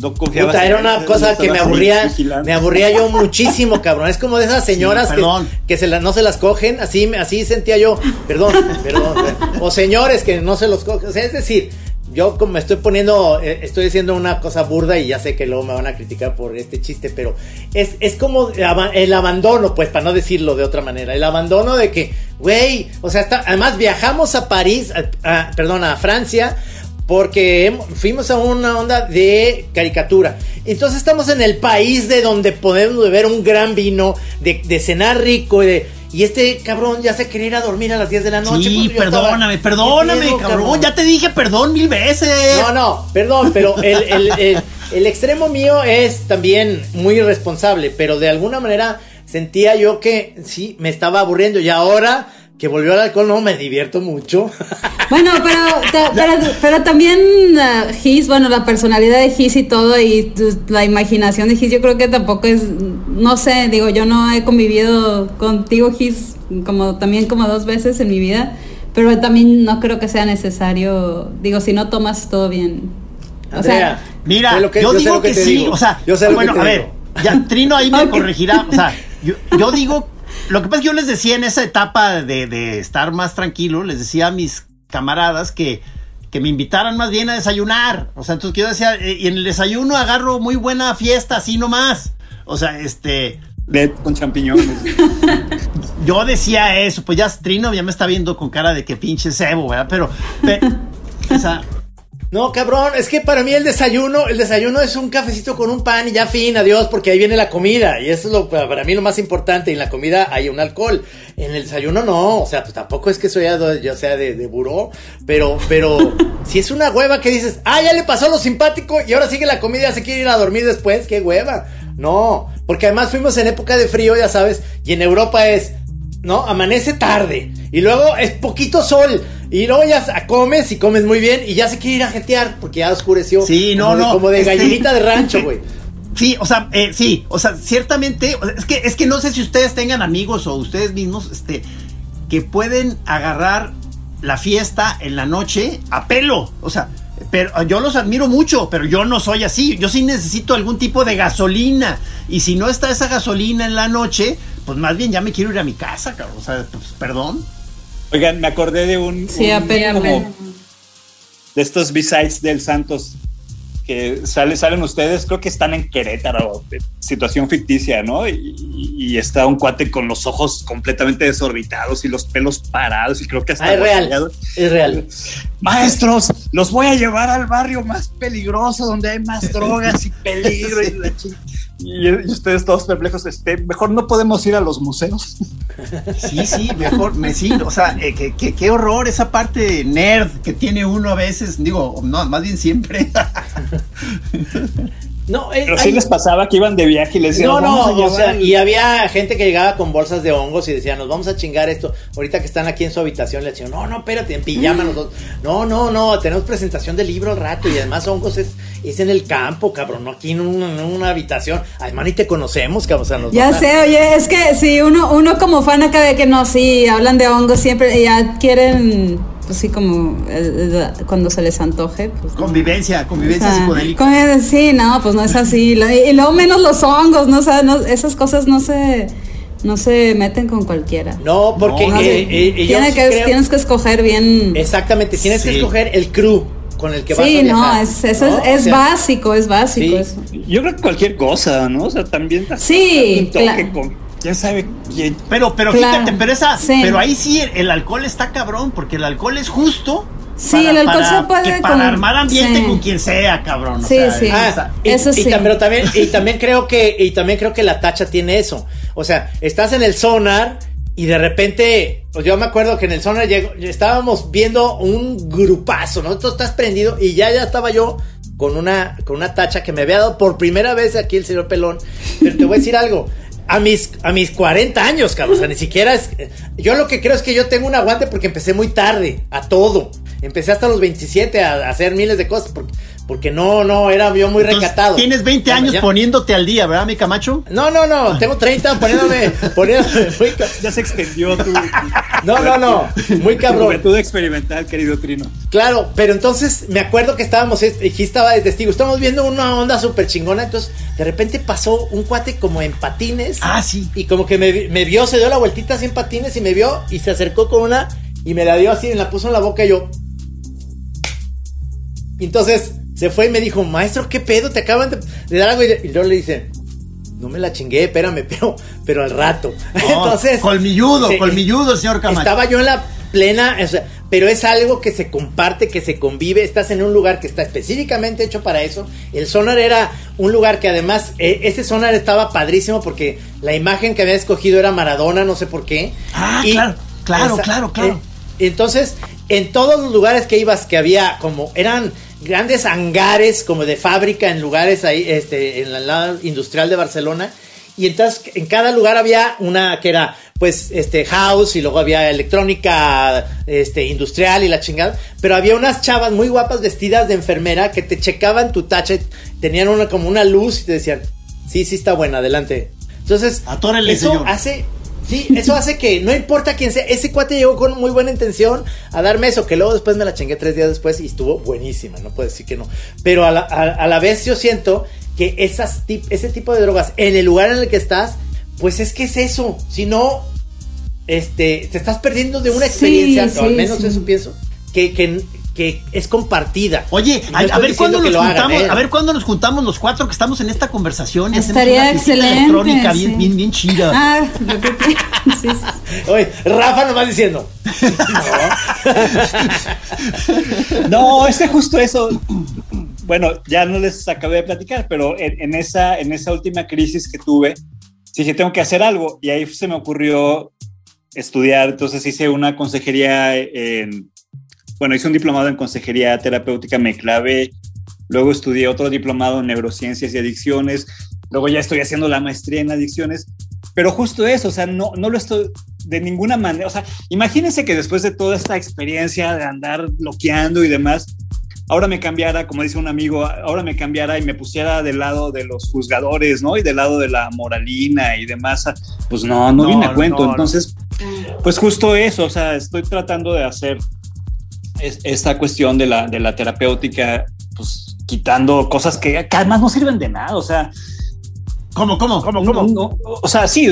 No. Puta, era una cosa que me aburría, me aburría yo muchísimo, cabrón. Es como de esas señoras sí, que, que se la, no se las cogen, así, así sentía yo, perdón, perdón, o señores que no se los cogen, o sea, es decir, yo como me estoy poniendo, eh, estoy diciendo una cosa burda y ya sé que luego me van a criticar por este chiste, pero es, es como el abandono, pues, para no decirlo de otra manera, el abandono de que, güey, o sea, está, además viajamos a París, a, a, perdón, a Francia, porque fuimos a una onda de caricatura. Entonces estamos en el país de donde podemos beber un gran vino, de, de cenar rico, de, y este cabrón ya se quería ir a dormir a las 10 de la noche. Sí, perdóname, perdóname, cabrón. Ya te dije perdón mil veces. No, no, perdón, pero el, el, el, el, extremo mío es también muy irresponsable, pero de alguna manera sentía yo que sí, me estaba aburriendo y ahora que volvió al alcohol, no, me divierto mucho. Bueno, pero, ta- pero, pero también uh, His, bueno, la personalidad de His y todo, y tu- la imaginación de His, yo creo que tampoco es, no sé, digo, yo no he convivido contigo, His, como también como dos veces en mi vida, pero también no creo que sea necesario, digo, si no tomas todo bien. O sea, Mira, sé lo que- yo, digo que, sí, digo. o sea, Yo sé lo bueno, que te a digo. ver, ya Trino ahí me corregirá, o sea, yo, yo digo, lo que pasa es que yo les decía en esa etapa de, de estar más tranquilo, les decía a mis camaradas que, que me invitaran más bien a desayunar, o sea, entonces que yo decía, eh, y en el desayuno agarro muy buena fiesta, así nomás, o sea, este, De- con champiñones. yo decía eso, pues ya Trino ya me está viendo con cara de que pinche cebo, ¿verdad? Pero, pe- o sea, No, cabrón, es que para mí el desayuno, el desayuno es un cafecito con un pan y ya fin, adiós, porque ahí viene la comida. Y eso es lo para mí lo más importante. Y en la comida hay un alcohol. En el desayuno no, o sea, pues tampoco es que soy yo, sea de, de buró, pero, pero si es una hueva que dices, ah, ya le pasó lo simpático y ahora sigue la comida, se quiere ir a dormir después, qué hueva. No, porque además fuimos en época de frío, ya sabes, y en Europa es, ¿no? Amanece tarde. Y luego es poquito sol. Y luego ya comes y comes muy bien. Y ya se quiere ir a jetear porque ya oscureció. Sí, no, Como de- no, Como de este- gallinita de rancho, güey. Sí, o sea, eh, sí, o sea, ciertamente, es que, es que no sé si ustedes tengan amigos o ustedes mismos, este, que pueden agarrar la fiesta en la noche a pelo, o sea, pero yo los admiro mucho, pero yo no soy así, yo sí necesito algún tipo de gasolina, y si no está esa gasolina en la noche, pues más bien ya me quiero ir a mi casa, cabrón, o sea, pues, perdón. Oigan, me acordé de un, Sí, un- apenas. como de estos B-sides del Santos que sale, salen ustedes, creo que están en Querétaro, de situación ficticia, ¿no? Y, y está un cuate con los ojos completamente desorbitados y los pelos parados y creo que hasta Ah, es real. Es real. Maestros, los voy a llevar al barrio más peligroso donde hay más drogas y peligro y, la y- ustedes todos perplejos, este, mejor no podemos ir a los museos. Sí, sí, mejor, me sí, o sea, eh, que- que- qué horror esa parte nerd que tiene uno a veces, digo, no, más bien siempre. No, eh, Pero sí hay- les pasaba que iban de viaje y les decían, No, "Vamos a no, o sea, y había gente que llegaba con bolsas de hongos y decía, nos vamos a chingar esto. Ahorita que están aquí en su habitación, le decían, no, no, espérate, en pijama nosotros. No, no, no, tenemos presentación de libro al rato y además hongos es, es en el campo, cabrón, no aquí en una, en una habitación. Además ni te conocemos, cabrón, o sea, nos Ya a- sé, oye, es que si uno, uno como fan acá de que no, sí, hablan de hongos siempre, y ya quieren, pues sí, como eh, eh, cuando se les antoje, pues. no. convivencia, convivencia psicodélica. como- sí, no, pues no es así. Lo- Y, y luego menos los hongos, ¿no? O sea, no- esas cosas no se, no se meten con cualquiera. No, porque No, eh, sí. eh, eh, yo Tiene sí que, creo- Tienes que escoger bien. Exactamente, tienes que Sí. escoger el crew con el que vas a sí, no, viajar. es, eso ¿no? es, es O sea, básico, es básico sí. eso. Yo creo que cualquier cosa, ¿no? O sea, también Sí, claro. con quién sabe quién. Pero, pero Claro, fíjate, pero esa, sí. pero ahí sí el, el alcohol está cabrón, porque el alcohol es justo. Sí, el alcohol se puede que para con- armar ambiente sí. con quien sea, cabrón. o Sí, sea, sí. Ah, y, Eso y sí. tam- pero también, y también creo que, y también creo que la tacha tiene eso. O sea, estás en el sonar y de repente, pues yo me acuerdo que en el sonar llegó- estábamos viendo un grupazo, ¿no? Tú estás prendido y ya, ya estaba yo con una, con una tacha que me había dado por primera vez aquí el señor Pelón. Pero te voy a decir algo. A mis, a mis 40 años, cabrón. O sea, ni siquiera es. Yo lo que creo es que yo tengo un aguante porque empecé muy tarde a todo. Empecé hasta los 27 a, a hacer miles de cosas porque, porque no, no, era yo muy Entonces, recatado. Tienes 20 Ya- años ya- poniéndote al día, ¿verdad, mi Camacho? No, no, no, tengo 30 poniéndome. poniéndome muy Ya se extendió tu, no, no, no, muy tu cabrón. juventud experimental, querido Trino. Claro, pero entonces me acuerdo que estábamos, aquí estaba de testigo, estábamos viendo una onda súper chingona, entonces de repente pasó un cuate como en patines. Ah, sí. Y como que me, me vio, se dio la vueltita así en patines y me vio y se acercó con una y me la dio así, me la puso en la boca y yo. Y entonces se fue y me dijo, maestro, ¿qué pedo? Te acaban de, de dar algo. Y, yo le dice, no me la chingué, espérame, pero, pero al rato. Oh, entonces. colmilludo, se- colmilludo, señor Camacho. Estaba yo en la plena, o sea, pero es algo que se comparte, que se convive. Estás en un lugar que está específicamente hecho para eso. El sonar era un lugar que además, eh, ese sonar estaba padrísimo porque la imagen que había escogido era Maradona, no sé por qué. Ah, claro, claro, claro, claro. eh, entonces, en todos los lugares que ibas, que había como, eran grandes hangares como de fábrica en lugares ahí, este, en la industrial de Barcelona. Y entonces en cada lugar había una que era pues, este, house y luego había electrónica, este, industrial y la chingada. Pero había unas chavas muy guapas vestidas de enfermera que te checaban tu tache, tenían una como una luz y te decían, sí, sí está buena, adelante. Entonces, Atórale, eso señor. hace, sí, eso hace que no importa quién sea, ese cuate llegó con muy buena intención a darme eso, que luego después me la chingué tres días después y estuvo buenísima, no puedo decir que no. Pero a la, a, a la vez yo siento que esas tip- ese tipo de drogas en el lugar en el que estás, pues es que es eso. Si no, este, te estás perdiendo de una Sí, experiencia, o al sí, menos sí. eso pienso, que, que, que es compartida. Oye, No a, ver cuándo nos lo hagan, juntamos, ¿eh? a ver cuándo nos juntamos los cuatro que estamos en esta conversación Estaría excelente, electrónica bien, sí. bien, bien chida. Ah, lo que sí, sí. Oye, Rafa nomás diciendo. No, es que justo eso. Bueno, ya no les acabé de platicar, pero en, en esa, en esa última crisis que tuve, dije, tengo que hacer algo. Y ahí se me ocurrió estudiar. Entonces hice una consejería en. Bueno, hice un diplomado en consejería terapéutica, me clavé. Luego estudié otro diplomado en neurociencias y adicciones. Luego ya estoy haciendo la maestría en adicciones. Pero justo eso, o sea, no, no lo estoy de ninguna manera. O sea, imagínense que después de toda esta experiencia de andar bloqueando y demás, ahora me cambiara, como dice un amigo, ahora me cambiara y me pusiera del lado de los juzgadores, ¿no? Y del lado de la moralina y demás. Pues no, no, No, viene a cuento. no. Entonces, pues justo eso, o sea, estoy tratando de hacer es- esta cuestión de la, de la terapéutica, pues quitando cosas que, que además no sirven de nada, o sea, ¿Cómo, cómo? no, no, o sea, sí,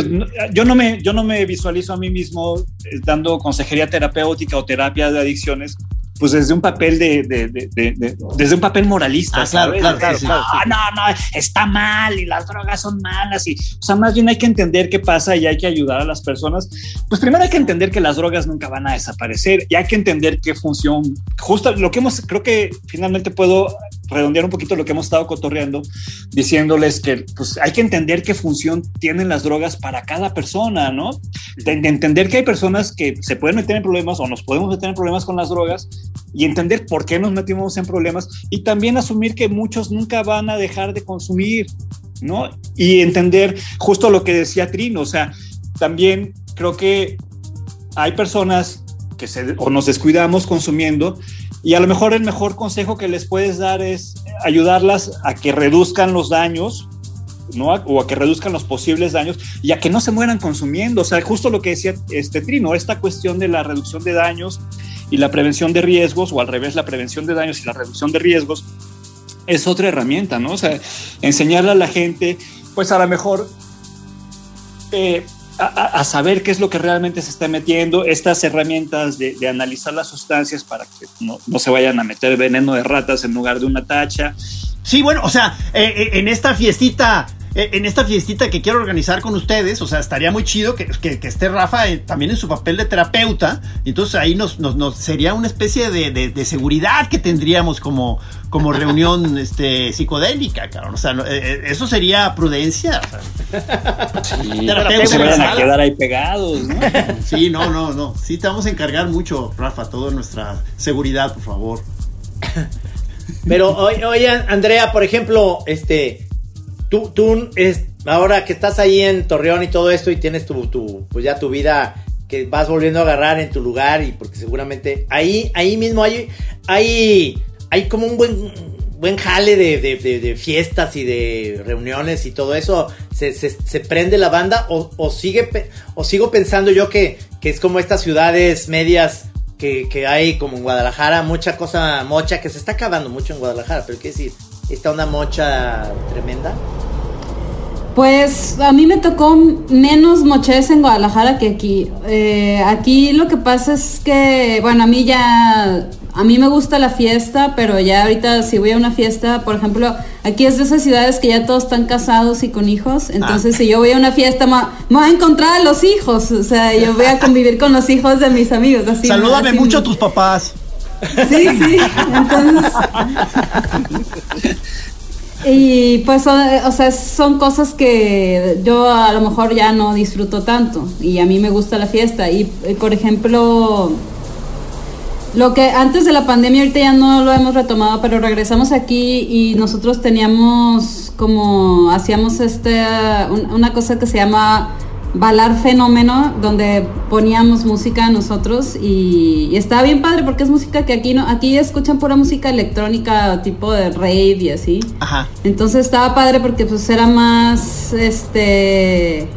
yo no me, yo no me visualizo a mí mismo eh, dando consejería terapéutica o terapia de adicciones, pues desde un papel de, de- de- de- de- desde un papel moralista, Ah, claro, ¿sabes? claro, claro, claro, "Ah, no, no, está mal y las drogas son malas y, o sea, más bien hay que entender qué pasa y hay que ayudar a las personas. Pues primero hay que entender que las drogas nunca van a desaparecer y hay que entender qué función, justo lo que hemos, creo que finalmente puedo redondear un poquito lo que hemos estado cotorreando, diciéndoles que pues hay que entender qué función tienen las drogas para cada persona, ¿no? De, de entender que hay personas que se pueden meter en problemas o nos podemos meter en problemas con las drogas y entender por qué nos metimos en problemas y también asumir que muchos nunca van a dejar de consumir, ¿no? Y entender justo lo que decía Trino, o sea, también creo que hay personas que se, o nos descuidamos consumiendo y a lo mejor el mejor consejo que les puedes dar es ayudarlas a que reduzcan los daños, ¿no? O a que reduzcan los posibles daños y a que no se mueran consumiendo. O sea, justo lo que decía este Trino, esta cuestión de la reducción de daños y la prevención de riesgos, o al revés, la prevención de daños y la reducción de riesgos, es otra herramienta, ¿no? O sea, enseñarle a la gente, pues a lo mejor eh, a, saber qué es lo que realmente se está metiendo, estas herramientas de, analizar las sustancias para que no, no se vayan a meter veneno de ratas en lugar de una tacha. Sí, bueno, o sea, eh, eh, en esta fiestita, en esta fiestita que quiero organizar con ustedes, o sea, estaría muy chido que, que- que esté Rafa eh, también en su papel de terapeuta, y entonces ahí nos, nos, nos- sería una especie de, de- de seguridad que tendríamos como, como reunión este, psicodélica, cabrón. O sea, no, eh, eh, eso sería prudencia. o sea. Terapeuta no se vayan a quedar ahí pegados, ¿no? Sí, no, no, no. Sí, te vamos a encargar mucho, Rafa, toda nuestra seguridad, por favor. Pero oye, oye, Andrea, por ejemplo, este, tú, tú es, ahora que estás ahí en Torreón y todo esto y tienes tu, tu, pues ya tu vida que vas volviendo a agarrar en tu lugar y porque seguramente ahí, ahí mismo hay, hay, hay como un buen, buen jale de, de- de- de fiestas y de reuniones y todo eso. ¿Se, se- se prende la banda o, o sigue, o sigo pensando yo que, que es como estas ciudades medias que, que hay como en Guadalajara, mucha cosa mocha, que se está acabando mucho en Guadalajara, pero quiero decir, esta onda mocha tremenda. Pues a mí me tocó menos moches en Guadalajara que aquí. Eh, aquí lo que pasa es que, bueno, a mí ya, a mí me gusta la fiesta, pero ya ahorita si voy a una fiesta, por ejemplo, aquí es de esas ciudades que ya todos están casados y con hijos, entonces si yo voy a una fiesta me, me voy a encontrar a los hijos, o sea, yo voy a convivir con los hijos de mis amigos. Así, Salúdame así- mucho a tus papás. Sí, sí. Entonces. Y pues, o sea, son cosas que yo a lo mejor ya no disfruto tanto. Y a mí me gusta la fiesta. Y, eh, por ejemplo, lo que antes de la pandemia, ahorita ya no lo hemos retomado, pero regresamos aquí y nosotros teníamos como, hacíamos este, un- una cosa que se llama Balar Fenómeno, donde poníamos música nosotros y, y estaba bien padre porque es música que aquí no, aquí escuchan pura música electrónica tipo de rave y así. Ajá. Entonces estaba padre porque pues era más este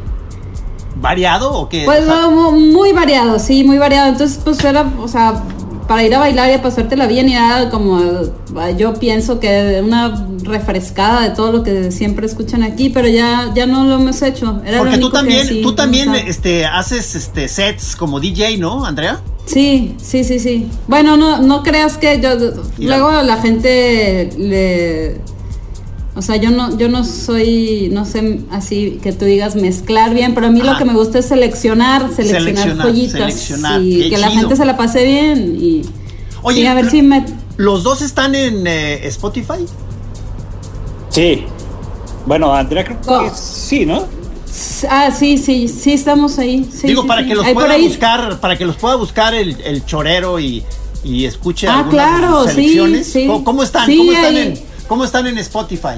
¿Variado o qué? pues O sea, mu- muy variado, sí, muy variado. Entonces, pues era, o sea, para ir a bailar y a pasártela bien y era como, eh, yo pienso que una refrescada de todo lo que siempre escuchan aquí, pero ya, ya no lo hemos hecho. Era porque tú también, sí tú también este, haces este, sets como DJ, ¿no, Andrea? Sí, sí, sí, sí. Bueno, no, no creas que yo, luego la gente le, o sea, yo no, yo no soy, no sé, así que tú digas mezclar bien, pero a mí Ajá. lo que me gusta es seleccionar, seleccionar, Seleccionar, joyitas seleccionar, y qué que la gente se la pase bien y, Oye, y a ver si me, ¿Los dos están en eh, Spotify? Sí. Bueno, Andrea creo que sí, ¿no? ah, sí, sí, sí estamos ahí. sí, Digo, sí, para sí. que los pueda ahí- buscar, para que los pueda buscar el, el chorero y, y escuche Ah, algunas claro, selecciones. sí. ¿Cómo, cómo están? Sí, ¿Cómo están ahí- en cómo están en Spotify?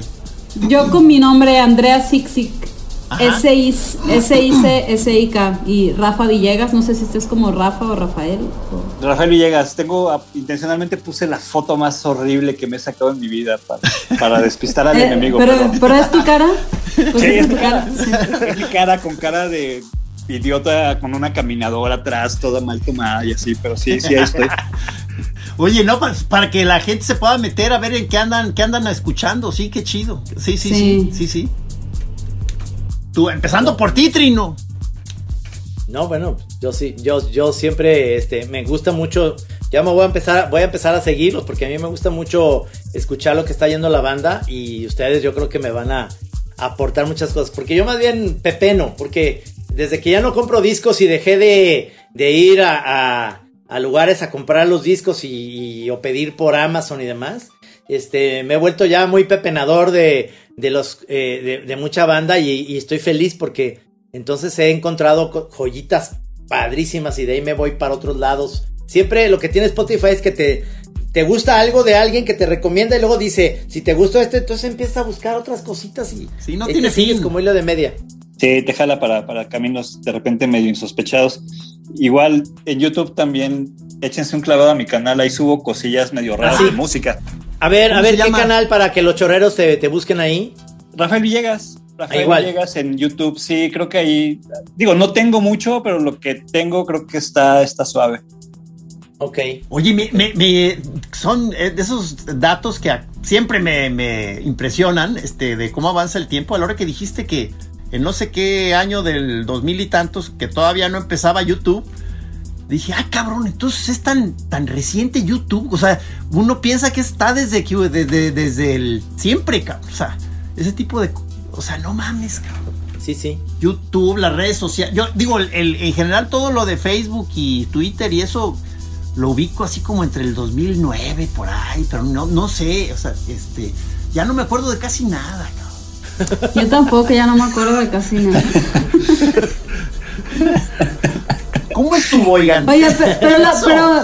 Yo con mi nombre, Andrea Sixic, Ajá. S-I-C-I-K y Rafa Villegas, no sé si este es como Rafa o Rafael. o- Rafael Villegas, tengo ah, intencionalmente puse la foto más horrible que me he sacado en mi vida para, para despistar al Eh, enemigo. pero, pero- pero es tu cara. Pues Sí, es tu cara. es mi cara con cara de idiota con una caminadora atrás, toda mal tomada y así, pero sí, sí, ahí estoy. Oye, no, pa- para, que la gente se pueda meter a ver en qué andan, qué andan escuchando, sí, qué chido. Sí, sí, sí, sí, Sí. sí. Tú, empezando por ti, Trino. No, bueno, yo sí, yo, yo siempre, este, me gusta mucho. Ya me voy a empezar, voy a empezar a seguirlos porque a mí me gusta mucho escuchar lo que está yendo la banda y ustedes yo creo que me van a aportar muchas cosas. Porque yo más bien pepeno, porque desde que ya no compro discos y dejé de, de ir a, a- a lugares a comprar los discos y, y- o pedir por Amazon y demás, este, me he vuelto ya muy pepenador de, de los, eh, de, de mucha banda y, y estoy feliz porque entonces he encontrado co- joyitas padrísimas y de ahí me voy para otros lados. Siempre lo que tiene Spotify es que te, te gusta algo de alguien que te recomienda y luego dice, si te gustó este, entonces empieza a buscar otras cositas y Sí, no tiene fin. como hilo de media. Sí, te jala para, para caminos de repente medio insospechados. Igual en YouTube también échense un clavado a mi canal, ahí subo cosillas medio raras Ah, sí. de música. A ver, ¿Cómo a ver, ¿qué llama? canal para que los chorreros te, te busquen ahí? Rafael Villegas. Rafael Igual. Villegas en YouTube, sí, creo que ahí, digo, no tengo mucho, pero lo que tengo creo que está, está suave. Ok. Oye, me, me- me- son eh, de esos datos que siempre me, me impresionan, este, de cómo avanza el tiempo. A la hora que dijiste que en no sé qué año del 2000 y tantos, que todavía no empezaba YouTube, dije, ah, cabrón, entonces es tan, tan reciente YouTube. O sea, uno piensa que está desde que, desde, desde el siempre, cabrón. O sea, ese tipo de, o sea, no mames, cabrón. Sí, sí. YouTube, las redes sociales. Yo digo, el, el- en general todo lo de Facebook y Twitter y eso lo ubico así como entre el 2009 por ahí, pero no, no sé, o sea, este, ya no me acuerdo de casi nada. cabrón. Yo tampoco, ya no me acuerdo de casi nada. ¿Cómo estuvo, oigan? Oye, pe- pero, la- pero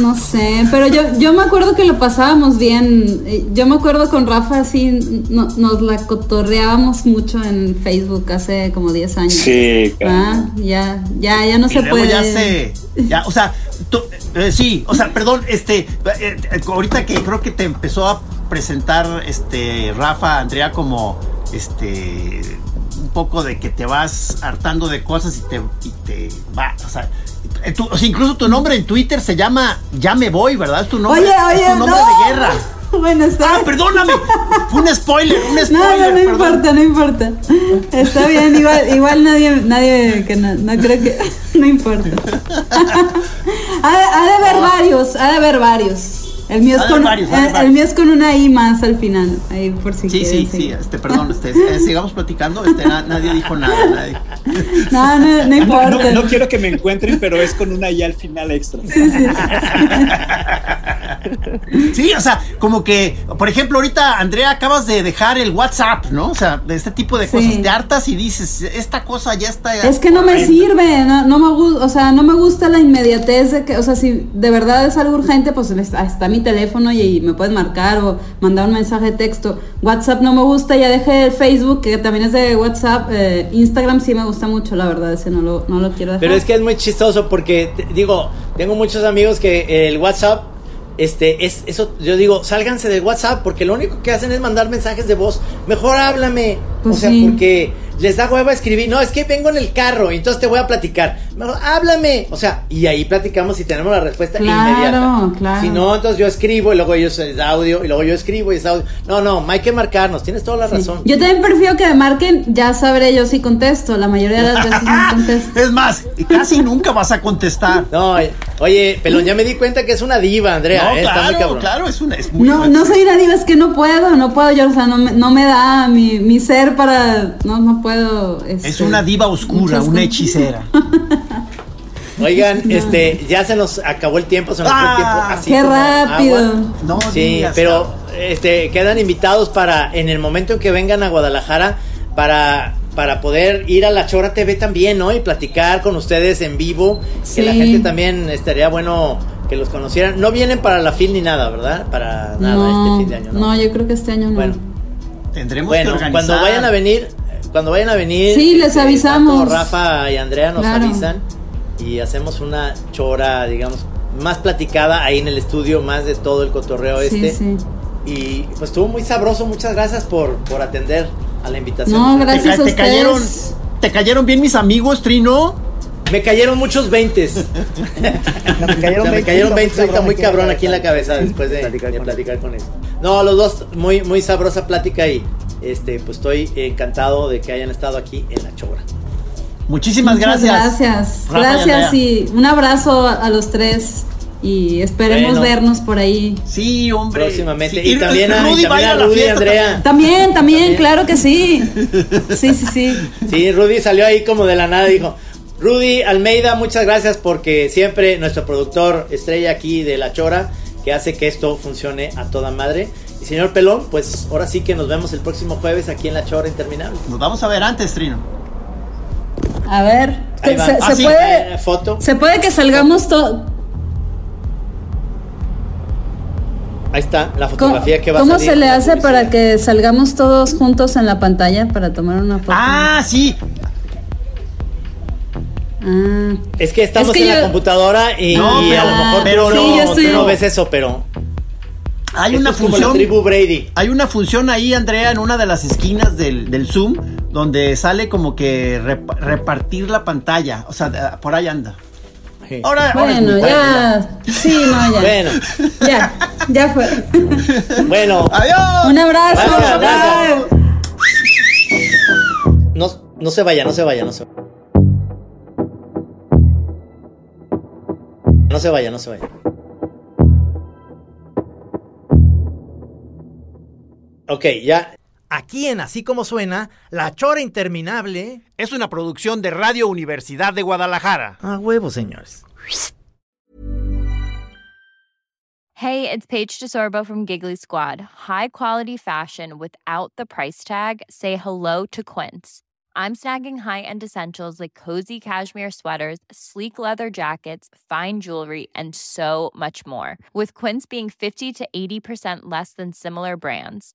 no sé, pero yo, yo me acuerdo que lo pasábamos bien. Eh, Yo me acuerdo con Rafa así, no- nos la cotorreábamos mucho en Facebook hace como 10 años. Sí, Ah, ya, ya, ya no y se luego puede. ya se, ya, o sea, tú- eh, sí, o sea, perdón, este, eh, ahorita que creo que te empezó a presentar, este, Rafa, Andrea, como, este, un poco de que te vas hartando de cosas y te, y te va, o sea, eh, tú- o sea, incluso tu nombre en Twitter se llama Ya me voy, ¿verdad? Es tu nombre, Oye, es tu nombre no. de guerra. Bueno, está. Ah, perdóname, fue un spoiler, un spoiler. No, no, no importa, no importa. Está bien, igual, igual nadie, nadie que no, no creo que, no importa. Ha, de- ha de haber varios, ha de haber varios. El mío es de con, haber varios, el, el mío es con una I más al final, ahí por si Sí, quieren sí, sí, este, perdón, este, eh, sigamos platicando, este, na- nadie dijo nada, nadie. No, no, no importa. no- no quiero que me encuentren, pero es con una ya al final extra. Sí, o sea, como que, por ejemplo, ahorita, Andrea, acabas de dejar el WhatsApp, ¿no? O sea, de este tipo de Sí. cosas, te hartas y dices, esta cosa ya está. Es que no me horrenda". sirve, no, no me gusta, o sea, no me gusta la inmediatez de que, o sea, si de verdad es algo urgente, pues está, está mi mi teléfono y, me puedes marcar o mandar un mensaje de texto. WhatsApp no me gusta, ya dejé el Facebook, que también es de WhatsApp. Eh, Instagram sí me gusta mucho, la verdad, ese no lo, no lo quiero dejar. Pero es que es muy chistoso porque, digo, tengo muchos amigos que el WhatsApp este, es eso, yo digo, sálganse del WhatsApp porque lo único que hacen es mandar mensajes de voz. Mejor háblame. Pues o sea, sí. porque les da hueva escribir. No, es que vengo en el carro y entonces te voy a platicar. Mejor háblame. O sea, y ahí platicamos y tenemos la respuesta Claro, inmediata. claro. Si no, entonces yo escribo y luego ellos es audio y luego yo escribo y es audio. No, no, hay que marcarnos. Tienes toda la razón. Yo también prefiero que me marquen, ya sabré yo si contesto. La mayoría de las veces no contesto. Es más, casi nunca vas a contestar. No, oye, Pelón, ya me di cuenta que es una diva, Andrea. No, eh, está muy claro, cabrón. claro, es una. Es muy No, no soy una diva, es que no puedo, no puedo yo, o sea, no me, no me da mi, mi ser para, no, no puedo. Es este, una diva oscura, una cosas. hechicera. Oigan, este, ya se nos acabó el tiempo, se nos fue el tiempo Ah, así. qué rápido. agua. No Sí, pero este, quedan invitados para, en el momento en que vengan a Guadalajara, para, para poder ir a la Chora TV también, ¿no? Y platicar con ustedes en vivo. Que la gente también estaría bueno que los conocieran. No vienen para la FIL ni nada, ¿verdad? Para nada no, este fin de año, ¿no? no, yo creo que este año no. Bueno, Tendremos bueno, que organizar. cuando vayan a venir, cuando vayan a venir, Sí, les este, avisamos. Rafa y Andrea nos Claro. avisan y hacemos una chora, digamos, más platicada ahí en el estudio, más de todo el cotorreo Sí, este. sí. Y pues estuvo muy sabroso, muchas gracias por, por atender a la invitación. No, Te, gracias ca- a te cayeron, te cayeron bien mis amigos, Trino. Me cayeron muchos veintes. Me cayeron O sea, me 20, cayeron muy 20 ahorita cabrón muy aquí en la cabrón aquí en la cabeza. después de Platicar de con platicar con eso. No, los dos, muy, muy sabrosa plática y este, pues estoy encantado de que hayan estado aquí en la chora. Muchísimas Muchas gracias. gracias. Rafa Gracias y un abrazo a, los tres y esperemos Bueno. vernos por ahí. Sí, hombre. Próximamente. Sí, Y también a- Rudy y a también Rudy, fiesta Andrea. también. También, también, También. claro que sí. Sí, sí, sí. Sí, Rudy salió ahí como de la nada y dijo, Rudy Almeida, muchas gracias porque siempre nuestro productor estrella aquí de La Chora, que hace que esto funcione a toda madre. Y señor Pelón, pues ahora sí que nos vemos el próximo jueves aquí en La Chora Interminable. Nos vamos a ver antes, Trino. A ver, se, se Ah, sí. puede Eh, foto. se puede que salgamos todo Ahí está la ¿Cómo, fotografía que va a cómo salir se le hace para que salgamos todos juntos en la pantalla para tomar una foto? Ah, sí. Ah. Es que estamos Es que en la computadora y, No, y a pero- lo mejor pero tú, no, estoy- tú no ves eso, pero Hay esto una es como la función. tribu Brady. Hay una función ahí, Andrea, en una de las esquinas del, del Zoom, donde sale como que rep- repartir la pantalla. O sea, por ahí anda. Sí. Ahora, Bueno, ya. Sí, no, ya. Bueno, Ya, ya fue. bueno, Adiós. Un abrazo. Gracias, no, no se vaya, no se vaya, no se vaya. No se vaya, no se vaya. Ok, ya. Aquí en Así Como Suena, La Chora Interminable. Es una producción de Radio Universidad de Guadalajara. A huevo, señores. Hey, it's Paige DeSorbo from Giggly Squad. High quality fashion without the price tag. Say hello to Quince. I'm snagging high-end essentials like cozy cashmere sweaters, sleek leather jackets, fine jewelry, and so much more. With Quince being 50 to 80% less than similar brands.